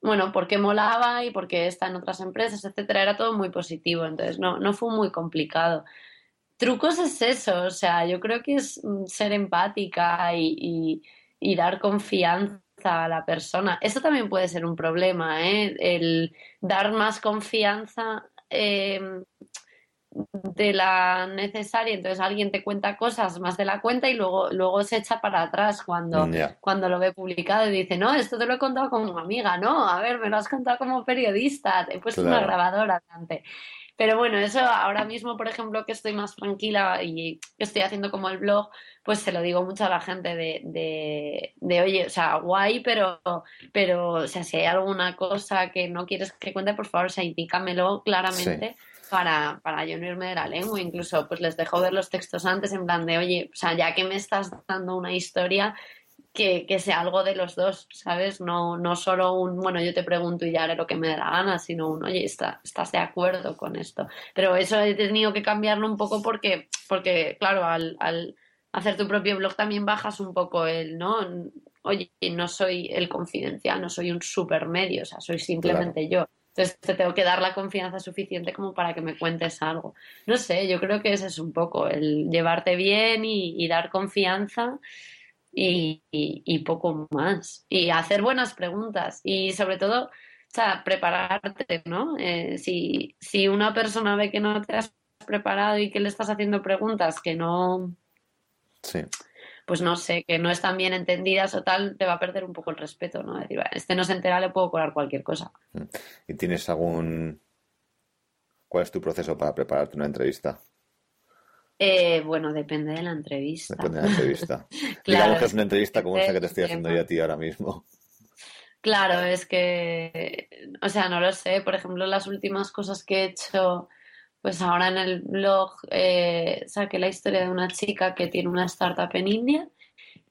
bueno, por qué molaba y por qué está en otras empresas, etcétera. Era todo muy positivo, entonces no, no fue muy complicado. Trucos es eso, o sea, yo creo que es ser empática y, y dar confianza a la persona. Eso también puede ser un problema, ¿eh? El dar más confianza. Eh, de la necesaria, entonces alguien te cuenta cosas más de la cuenta y luego, luego se echa para atrás cuando, cuando lo ve publicado y dice, no, esto te lo he contado como amiga, no, a ver, me lo has contado como periodista, te he puesto una grabadora delante. Pero bueno, eso ahora mismo, por ejemplo, que estoy más tranquila y estoy haciendo como el blog, pues se lo digo mucho a la gente de, de, de oye, o sea, guay, pero, pero, o sea, si hay alguna cosa que no quieres que cuente, por favor, o sea, indícamelo claramente. Para, para yo no irme de la lengua, incluso pues les dejo ver los textos antes en plan de, oye, o sea, ya que me estás dando una historia, que, sea algo de los dos, ¿sabes? No, no solo un, bueno, yo te pregunto y ya haré lo que me dé la gana, sino un, oye, está, ¿estás de acuerdo con esto? Pero eso he tenido que cambiarlo un poco porque, porque claro, al, al hacer tu propio blog también bajas un poco el, ¿no? Oye, no soy el confidencial, no soy un supermedio, o sea, soy simplemente yo. Entonces te tengo que dar la confianza suficiente como para que me cuentes algo. No sé, yo creo que ese es un poco el llevarte bien y, y dar confianza y, poco más. Y hacer buenas preguntas y sobre todo, o sea, prepararte, ¿no? Eh, si, si una persona ve que no te has preparado y que le estás haciendo preguntas que no... Sí. Pues no sé, que no están bien entendidas o tal, te va a perder un poco el respeto, ¿no? Decir, este no se entera, le puedo colar cualquier cosa. Mm. ¿Y tienes algún... ¿Cuál es tu proceso para prepararte una entrevista? Eh, bueno, depende de la entrevista. Depende de la entrevista. Digamos que es una entrevista como esa que te estoy haciendo yo a ti ahora mismo. Claro, es que, o sea, no lo sé. Por ejemplo, las últimas cosas que he hecho, pues ahora en el blog eh, saqué la historia de una chica que tiene una startup en India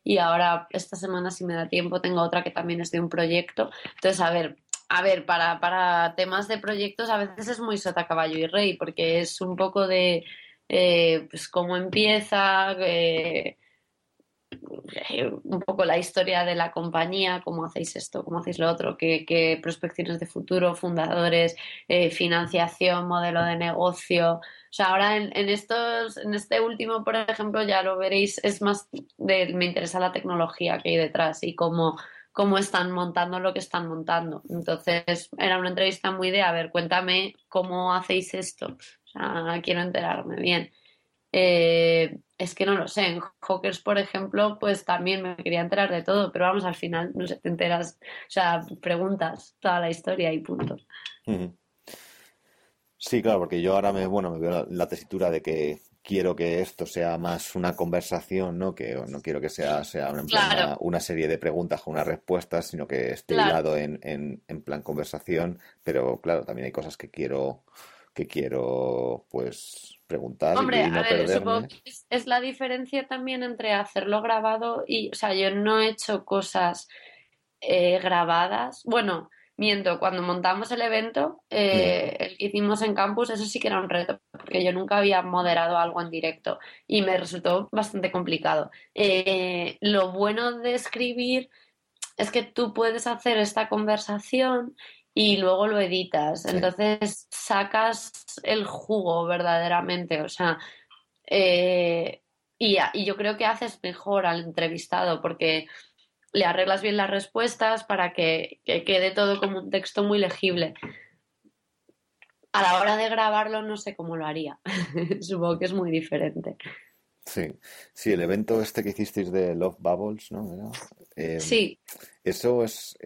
y ahora esta semana, si me da tiempo, tengo otra que también es de un proyecto. Entonces, a ver, a ver, para, para temas de proyectos a veces es muy sota caballo y rey, porque es un poco de eh, pues cómo empieza, eh, un poco la historia de la compañía, cómo hacéis esto, cómo hacéis lo otro, qué, prospecciones de futuro, fundadores, eh, financiación, modelo de negocio. O sea, ahora en, estos, en este último, por ejemplo, ya lo veréis, es más de, me interesa la tecnología que hay detrás y cómo, cómo están montando lo que están montando. Entonces, era una entrevista muy de, a ver, cuéntame cómo hacéis esto quiero enterarme bien. Eh, es que no lo sé. En Hawkers, por ejemplo, pues también me quería enterar de todo, pero vamos, al final no sé, te enteras, o sea, preguntas toda la historia y punto. Sí, claro, porque yo ahora me, bueno, me veo la, tesitura de que quiero que esto sea más una conversación, ¿no? Que no quiero que sea, sea una, serie de preguntas con unas respuestas, sino que esté claro. en, en plan conversación, pero claro, también hay cosas que quiero que quiero pues preguntar Hombre, y no a ver, supongo que es, la diferencia también entre hacerlo grabado y, o sea, yo no he hecho cosas eh, grabadas. Bueno, miento, cuando montamos el evento, eh, el que hicimos en campus, eso sí que era un reto, porque yo nunca había moderado algo en directo y me resultó bastante complicado. Eh, lo bueno de escribir es que tú puedes hacer esta conversación y luego lo editas. Entonces sacas el jugo verdaderamente. O sea, eh, y, yo creo que haces mejor al entrevistado porque le arreglas bien las respuestas para que, quede todo como un texto muy legible. A la hora de grabarlo no sé cómo lo haría. Supongo que es muy diferente. Sí, sí, el evento este que hicisteis de Love Bubbles, ¿no? Eh, sí. Eso es,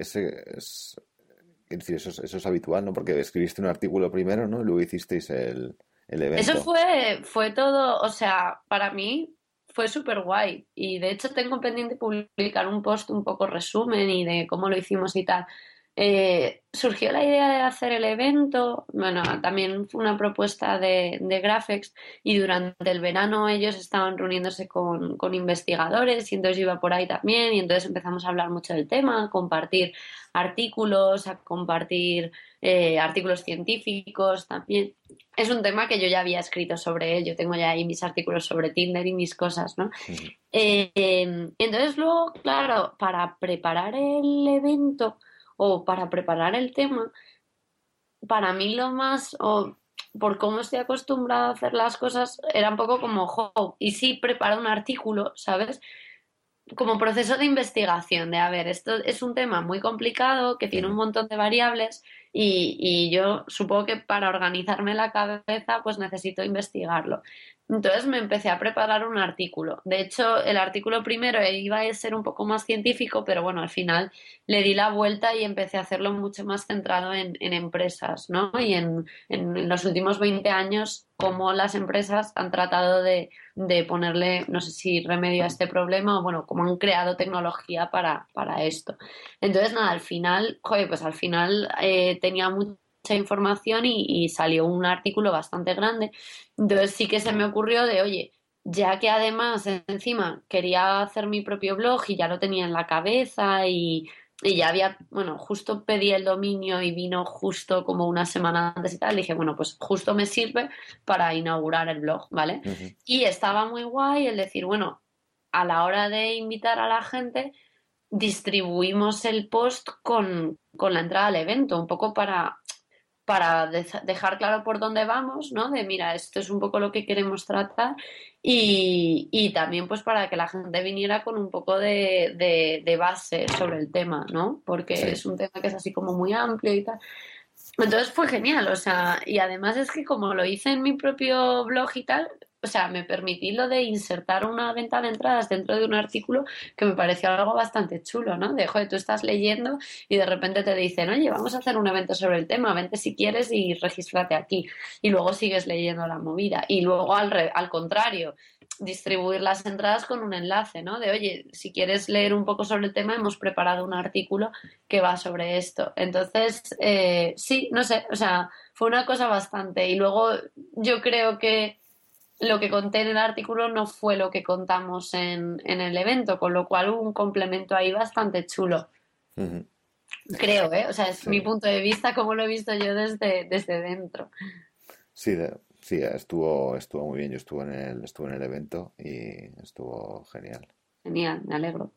es, eso es habitual, ¿no? Porque escribiste un artículo primero, ¿no? Y luego hicisteis el, el evento. Eso fue, fue todo, o sea, para mí fue súper guay. Y de hecho tengo pendiente publicar un post un poco resumen y de cómo lo hicimos y tal. Eh, surgió la idea de hacer el evento, bueno, también fue una propuesta de, de Graphics y durante el verano ellos estaban reuniéndose con, con, investigadores y entonces iba por ahí también y entonces empezamos a hablar mucho del tema, a compartir artículos, a compartir eh, artículos científicos también. Es un tema que yo ya había escrito sobre ello, tengo ya ahí mis artículos sobre Tinder y mis cosas, ¿no? Eh, entonces luego, claro, para preparar el evento o para preparar el tema, para mí lo más, o por cómo estoy acostumbrada a hacer las cosas, era un poco como, jo, y sí, prepara un artículo, ¿sabes? Como proceso de investigación, de, a ver, esto es un tema muy complicado, que tiene un montón de variables, y, y, yo supongo que para organizarme la cabeza pues necesito investigarlo. Entonces me empecé a preparar un artículo. De hecho, el artículo primero iba a ser un poco más científico, pero bueno, al final le di la vuelta y empecé a hacerlo mucho más centrado en, empresas, ¿no? Y en, los últimos 20 años, cómo las empresas han tratado de, ponerle, no sé si remedio a este problema o bueno, cómo han creado tecnología para, para esto. Entonces, nada, al final, joder, pues al final eh, tenía mucho información y, salió un artículo bastante grande. Entonces sí que se me ocurrió de, oye, ya que además encima quería hacer mi propio blog y ya lo tenía en la cabeza y, ya había, bueno, justo pedí el dominio y vino justo como una semana antes y tal, dije, bueno, pues justo me sirve para inaugurar el blog, ¿vale? Y estaba muy guay el decir, bueno, a la hora de invitar a la gente, distribuimos el post con, con la entrada al evento, un poco para para dejar claro por dónde vamos, ¿no? De mira, esto es un poco lo que queremos tratar y, también pues para que la gente viniera con un poco de, base sobre el tema, ¿no? Porque es un tema que es así como muy amplio y tal. Entonces fue genial, o sea, y además es que como lo hice en mi propio blog y tal, o sea, me permití lo de insertar una venta de entradas dentro de un artículo que me pareció algo bastante chulo, ¿no? De, joder, tú estás leyendo y de repente te dicen, oye, vamos a hacer un evento sobre el tema, vente si quieres y regístrate aquí. Y luego sigues leyendo la movida. Y luego al, al contrario, distribuir las entradas con un enlace, ¿no? De, oye, si quieres leer un poco sobre el tema, hemos preparado un artículo que va sobre esto. Entonces, eh, sí, no sé, o sea, fue una cosa bastante. Y luego yo creo que lo que conté en el artículo no fue lo que contamos en, el evento, con lo cual hubo un complemento ahí bastante chulo. Creo, ¿eh? O sea, es mi punto de vista, como lo he visto yo desde, desde dentro. Sí, sí, estuvo, estuvo muy bien. Yo estuve en el, estuve en el evento y estuvo genial. Genial, me alegro.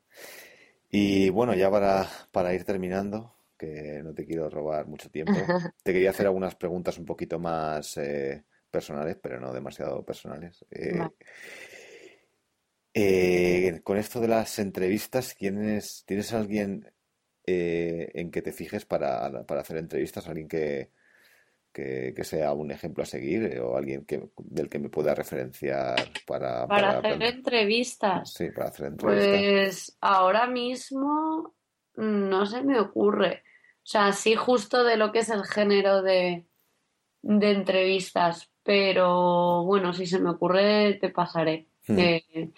Y bueno, ya para, para ir terminando, que no te quiero robar mucho tiempo, te quería hacer algunas preguntas un poquito más eh, personales, pero no demasiado personales. Eh, eh, con esto de las entrevistas, ¿tienes, ¿tienes alguien eh, en que te fijes para, hacer entrevistas? ¿Alguien que, que, sea un ejemplo a seguir o alguien que, del que me pueda referenciar para... Para, hacer entrevistas. Sí, para hacer entrevistas. Pues ahora mismo no se me ocurre. O sea, sí justo de lo que es el género de, de entrevistas, pero bueno, si se me ocurre, te pasaré. Hmm. Eh,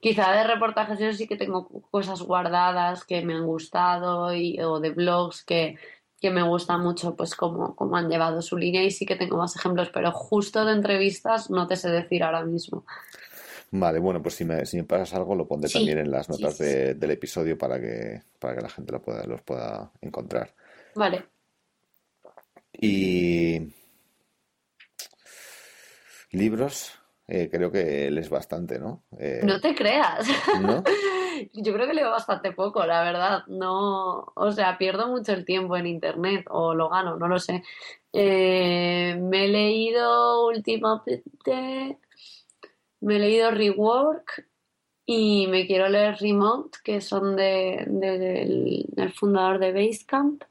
quizá de reportajes yo sí que tengo cosas guardadas que me han gustado y, o de blogs que, me gusta mucho, pues cómo, cómo han llevado su línea y sí que tengo más ejemplos, pero justo de entrevistas no te sé decir ahora mismo. Vale, bueno, pues si me, si me pasas algo lo pondré también en las notas del episodio para que, para que la gente lo pueda, los pueda encontrar. Vale. Y Libros, eh, creo que lees bastante, ¿no? Eh, no te creas. Yo creo que leo bastante poco, la verdad. No, o sea, pierdo mucho el tiempo en internet o lo gano, no lo sé. Eh, me he leído últimamente, me he leído Rework y me quiero leer Remote, que son de, del fundador de Basecamp.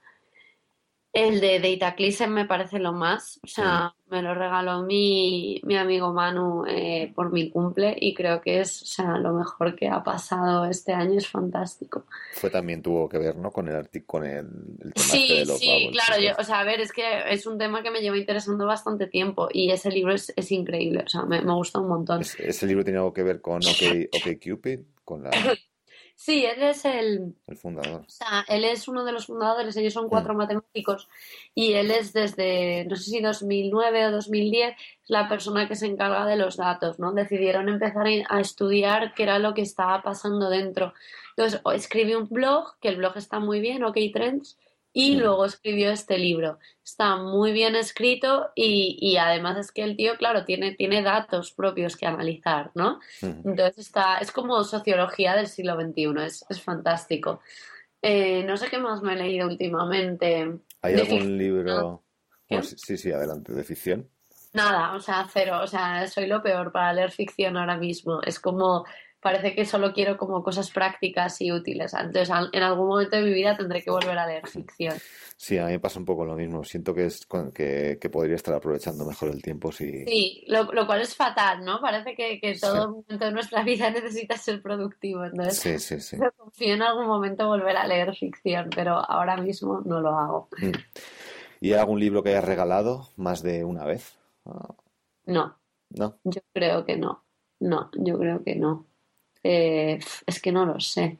El de Data Clisen me parece lo más. O sea, me lo regaló mi, mi amigo Manu eh, por mi cumple y creo que es o sea, lo mejor que ha pasado este año. Es fantástico. Fue también tuvo que ver, ¿no? Con el, con el, tema sí, este de los Sí, claro. o sea, a ver, es que es un tema que me lleva interesando bastante tiempo y ese libro es, es increíble. O sea, me, me gusta un montón. ¿Ese libro tiene algo que ver con OK, okay Cupid? Con la... Sí, él es el... El fundador. O sea, él es uno de los fundadores, ellos son cuatro mm. matemáticos y él es desde, no sé si 2009 o 2010, la persona que se encarga de los datos, ¿no? Decidieron empezar a estudiar qué era lo que estaba pasando dentro. Entonces, escribió un blog, que el blog está muy bien, OK Trends, y luego escribió este libro. Está muy bien escrito y, además es que el tío, claro, tiene, tiene datos propios que analizar, ¿no? Entonces está, es como sociología del siglo XXI, es, fantástico. Eh, no sé qué más me he leído últimamente. ¿Hay algún libro? sí, sí, adelante, de ficción. Nada, o sea, cero. O sea, soy lo peor para leer ficción ahora mismo. Es como parece que solo quiero como cosas prácticas y útiles. Entonces, en algún momento de mi vida tendré que volver a leer ficción. Sí, a mí me pasa un poco lo mismo. Siento que, es, que, que podría estar aprovechando mejor el tiempo si... Sí, lo, lo cual es fatal, ¿no? Parece que, que todo momento de nuestra vida necesita ser productivo. Entonces, sí, sí, sí. confío en algún momento volver a leer ficción, pero ahora mismo no lo hago. Mm. ¿Y algún libro que hayas regalado más de una vez? No. ¿No? Yo creo que no. No, yo creo que no. Eh, es que no lo sé.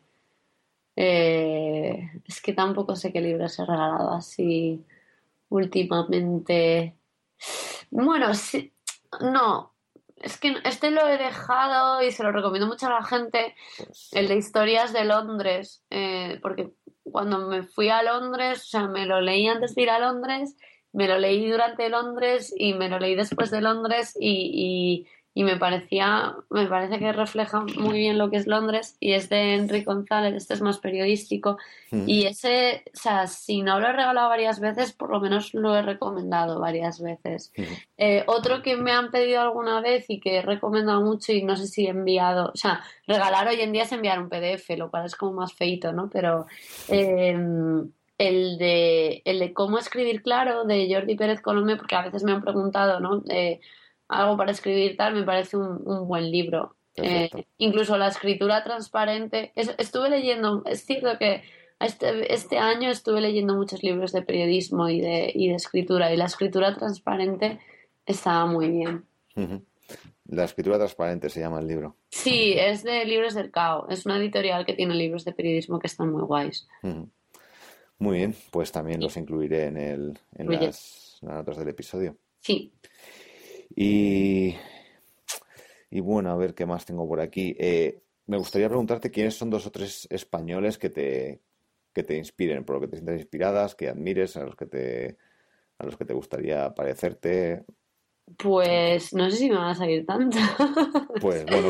Eh, es que tampoco sé qué libros he regalado así últimamente. Bueno, sí, no. Es que este lo he dejado y se lo recomiendo mucho a la gente. Pues el de historias de Londres. Eh, porque cuando me fui a Londres, o sea, me lo leí antes de ir a Londres, me lo leí durante Londres y me lo leí después de Londres y y me parecía, me parece que refleja muy bien lo que es Londres y es de Enrique González, este es más periodístico mm. y ese, o sea, si no lo he regalado varias veces, por lo menos lo he recomendado varias veces. Mm. Eh, otro que me han pedido alguna vez y que he recomendado mucho y no sé si he enviado, o sea, regalar hoy en día es enviar un PDF, lo cual es como más feito, ¿no? Pero... Em, el de, el de cómo escribir claro de Jordi Pérez Colomé, porque a veces me han preguntado, ¿no? Algo para escribir tal, me parece un, buen libro. Eh, incluso la escritura transparente. estuve leyendo, es cierto que este, este año estuve leyendo muchos libros de periodismo y de, y de escritura, y la escritura transparente estaba muy bien. La escritura transparente se llama el libro. Sí, es de Libros del Cao. Es una editorial que tiene libros de periodismo que están muy guays. Muy bien, pues también los incluiré en, el, en las notas del episodio. Sí. Y, y bueno, a ver qué más tengo por aquí. Eh, me gustaría preguntarte quiénes son dos o tres españoles que te, que te inspiren, por lo que te sientas inspiradas, que admires, a los que te, a los que te gustaría parecerte. Pues no sé si me van a salir tanto. Pues bueno,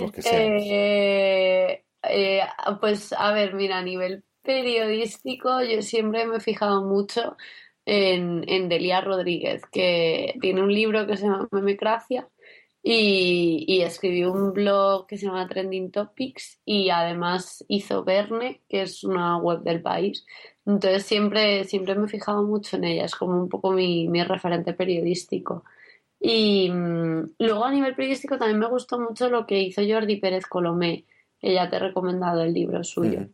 los que sean. Eh, eh, pues a ver, mira, a nivel periodístico yo siempre me he fijado mucho en, en Delia Rodríguez, que tiene un libro que se llama Memecracia y, y, escribió un blog que se llama Trending Topics y además hizo Verne, que es una web del país. Entonces siempre, siempre me he fijado mucho en ella, es como un poco mi, mi referente periodístico. Y mm, luego a nivel periodístico también me gustó mucho lo que hizo Jordi Pérez Colomé, ya te he recomendado el libro suyo.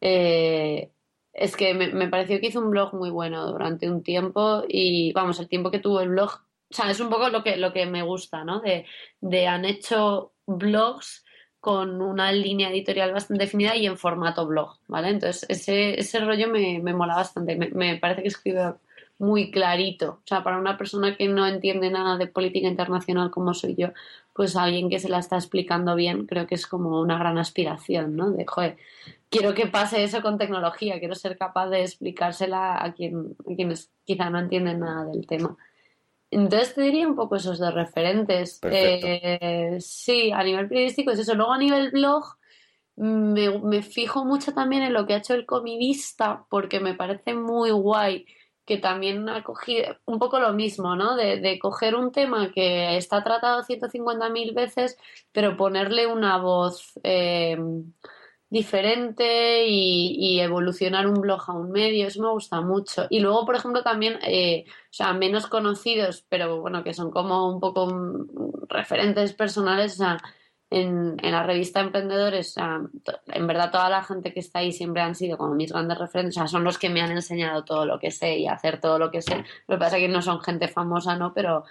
eh, es que me, pareció que hizo un blog muy bueno durante un tiempo y vamos, el tiempo que tuvo el blog, o sea, es un poco lo que, lo que me gusta, ¿no? De, de han hecho blogs con una línea editorial bastante definida y en formato blog, ¿vale? Entonces, ese, ese rollo me, me mola bastante, me, me parece que escribe muy clarito. O sea, para una persona que no entiende nada de política internacional como soy yo, pues alguien que se la está explicando bien, creo que es como una gran aspiración, ¿no? De, joder, quiero que pase eso con tecnología, quiero ser capaz de explicársela a, quien, quienes quizá no entienden nada del tema. Entonces te diría un poco esos dos referentes. Eh, sí, a nivel periodístico es eso. Luego a nivel blog me, me fijo mucho también en lo que ha hecho el comidista porque me parece muy guay que también ha cogido un poco lo mismo, ¿no? De, de coger un tema que está tratado 150.000 veces, pero ponerle una voz eh, diferente y, evolucionar un blog a un medio, eso me gusta mucho. Y luego, por ejemplo, también, eh, o sea, menos conocidos, pero bueno, que son como un poco referentes personales, o sea, en, en, la revista Emprendedores, en verdad toda la gente que está ahí siempre han sido como mis grandes referentes, o sea, son los que me han enseñado todo lo que sé y hacer todo lo que sé. Lo que pasa es que no son gente famosa, ¿no? Pero, o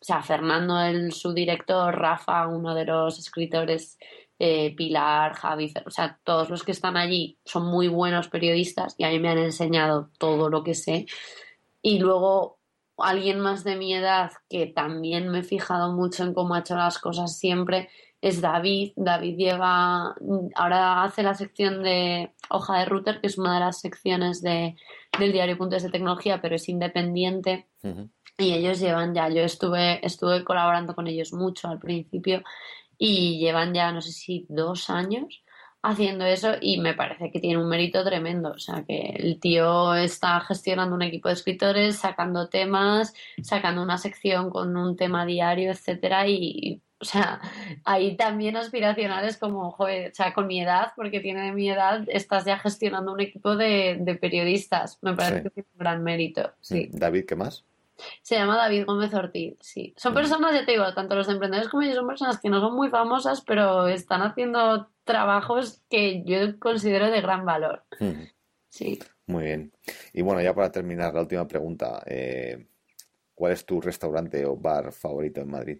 sea, Fernando, el subdirector, Rafa, uno de los escritores, eh, Pilar, Javi, o sea, todos los que están allí son muy buenos periodistas y a mí me han enseñado todo lo que sé. Y luego alguien más de mi edad que también me he fijado mucho en cómo ha hecho las cosas siempre es David. David lleva, ahora hace la sección de hoja de router, que es una de las secciones de, del diario Puntos de Tecnología, pero es independiente. Y ellos llevan ya, yo estuve, estuve colaborando con ellos mucho al principio y llevan ya, no sé si dos años haciendo eso y me parece que tiene un mérito tremendo. O sea, que el tío está gestionando un equipo de escritores, sacando temas, sacando una sección con un tema diario, etcétera, y O sea, ahí también aspiracionales como, joder, o sea, con mi edad, porque tiene mi edad, estás ya gestionando un equipo de, periodistas. Me parece que tiene un gran mérito. Sí. Mm, David, ¿qué más? Se llama David Gómez Ortiz, sí. Son personas, ya te digo, tanto los emprendedores como ellos son personas que no son muy famosas, pero están haciendo trabajos que yo considero de gran valor. Mm. Sí. Muy bien. Y bueno, ya para terminar, la última pregunta. Eh, ¿Cuál es tu restaurante o bar favorito en Madrid?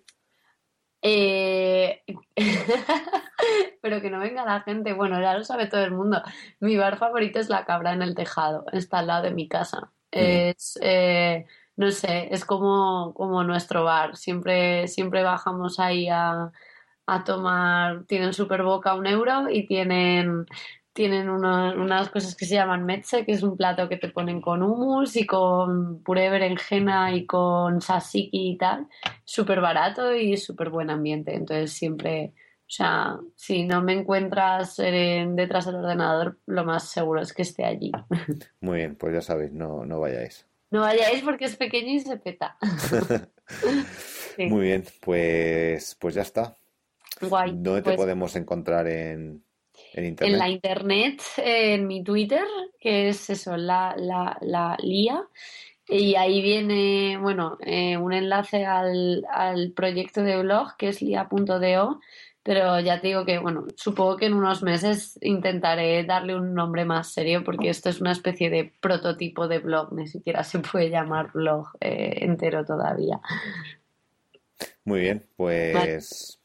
Eh... Pero que no venga la gente. Bueno, ya lo sabe todo el mundo. Mi bar favorito es La Cabra en el Tejado. Está al lado de mi casa. Es, eh, no sé, es como, como nuestro bar. Siempre, siempre bajamos ahí a, a tomar. Tienen super boca un euro y tienen tienen unas cosas que se llaman metze, que es un plato que te ponen con hummus y con puré de berenjena y con sasiki y tal. Súper barato y súper buen ambiente. Entonces siempre, o sea, si no me encuentras detrás del ordenador, lo más seguro es que esté allí. Muy bien, pues ya sabéis, no, no vayáis. No vayáis porque es pequeño y se peta. Muy bien, pues, pues ya está. Guay. ¿Dónde te pues podemos encontrar en, en, la internet, en mi Twitter, que es eso, la, la, la LIA. Y ahí viene, bueno, eh, un enlace al, al, proyecto de blog que es lia.do, pero ya te digo que, bueno, supongo que en unos meses intentaré darle un nombre más serio porque esto es una especie de prototipo de blog, ni siquiera se puede llamar blog eh, entero todavía. Muy bien, pues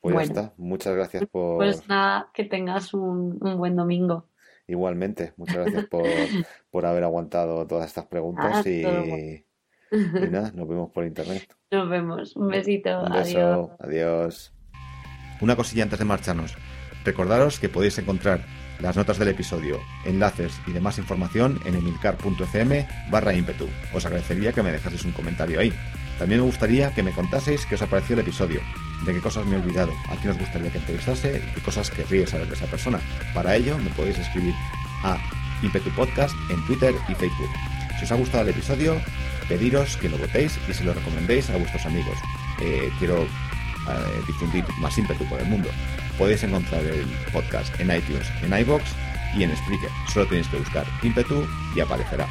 pues ya está. Muchas gracias por. Pues nada, que tengas un, buen domingo. Igualmente, muchas gracias por, haber aguantado todas estas preguntas ah, y, nada, nos vemos por internet. Nos vemos. Un besito. Un beso. Adiós. Una cosilla antes de marcharnos. Recordaros que podéis encontrar las notas del episodio, enlaces y demás información en emilcar.fm barra ímpetu. Os agradecería que me dejaseis un comentario ahí. También me gustaría que me contaseis qué os ha el episodio, de qué cosas me he olvidado, a quién os gustaría que entrevistase y qué cosas querríais saber de esa persona. Para ello me podéis escribir a Impetu Podcast en Twitter y Facebook. Si os ha gustado el episodio, pediros que lo votéis y se lo recomendéis a vuestros amigos. Eh, quiero eh, difundir más ímpetu por el mundo. Podéis encontrar el podcast en iTunes, en iBox y en Spreaker. Solo tenéis que buscar ímpetu y aparecerá.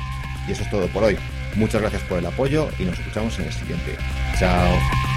Y eso es todo por hoy. Muchas gracias por el apoyo y nos escuchamos en el siguiente. Chao.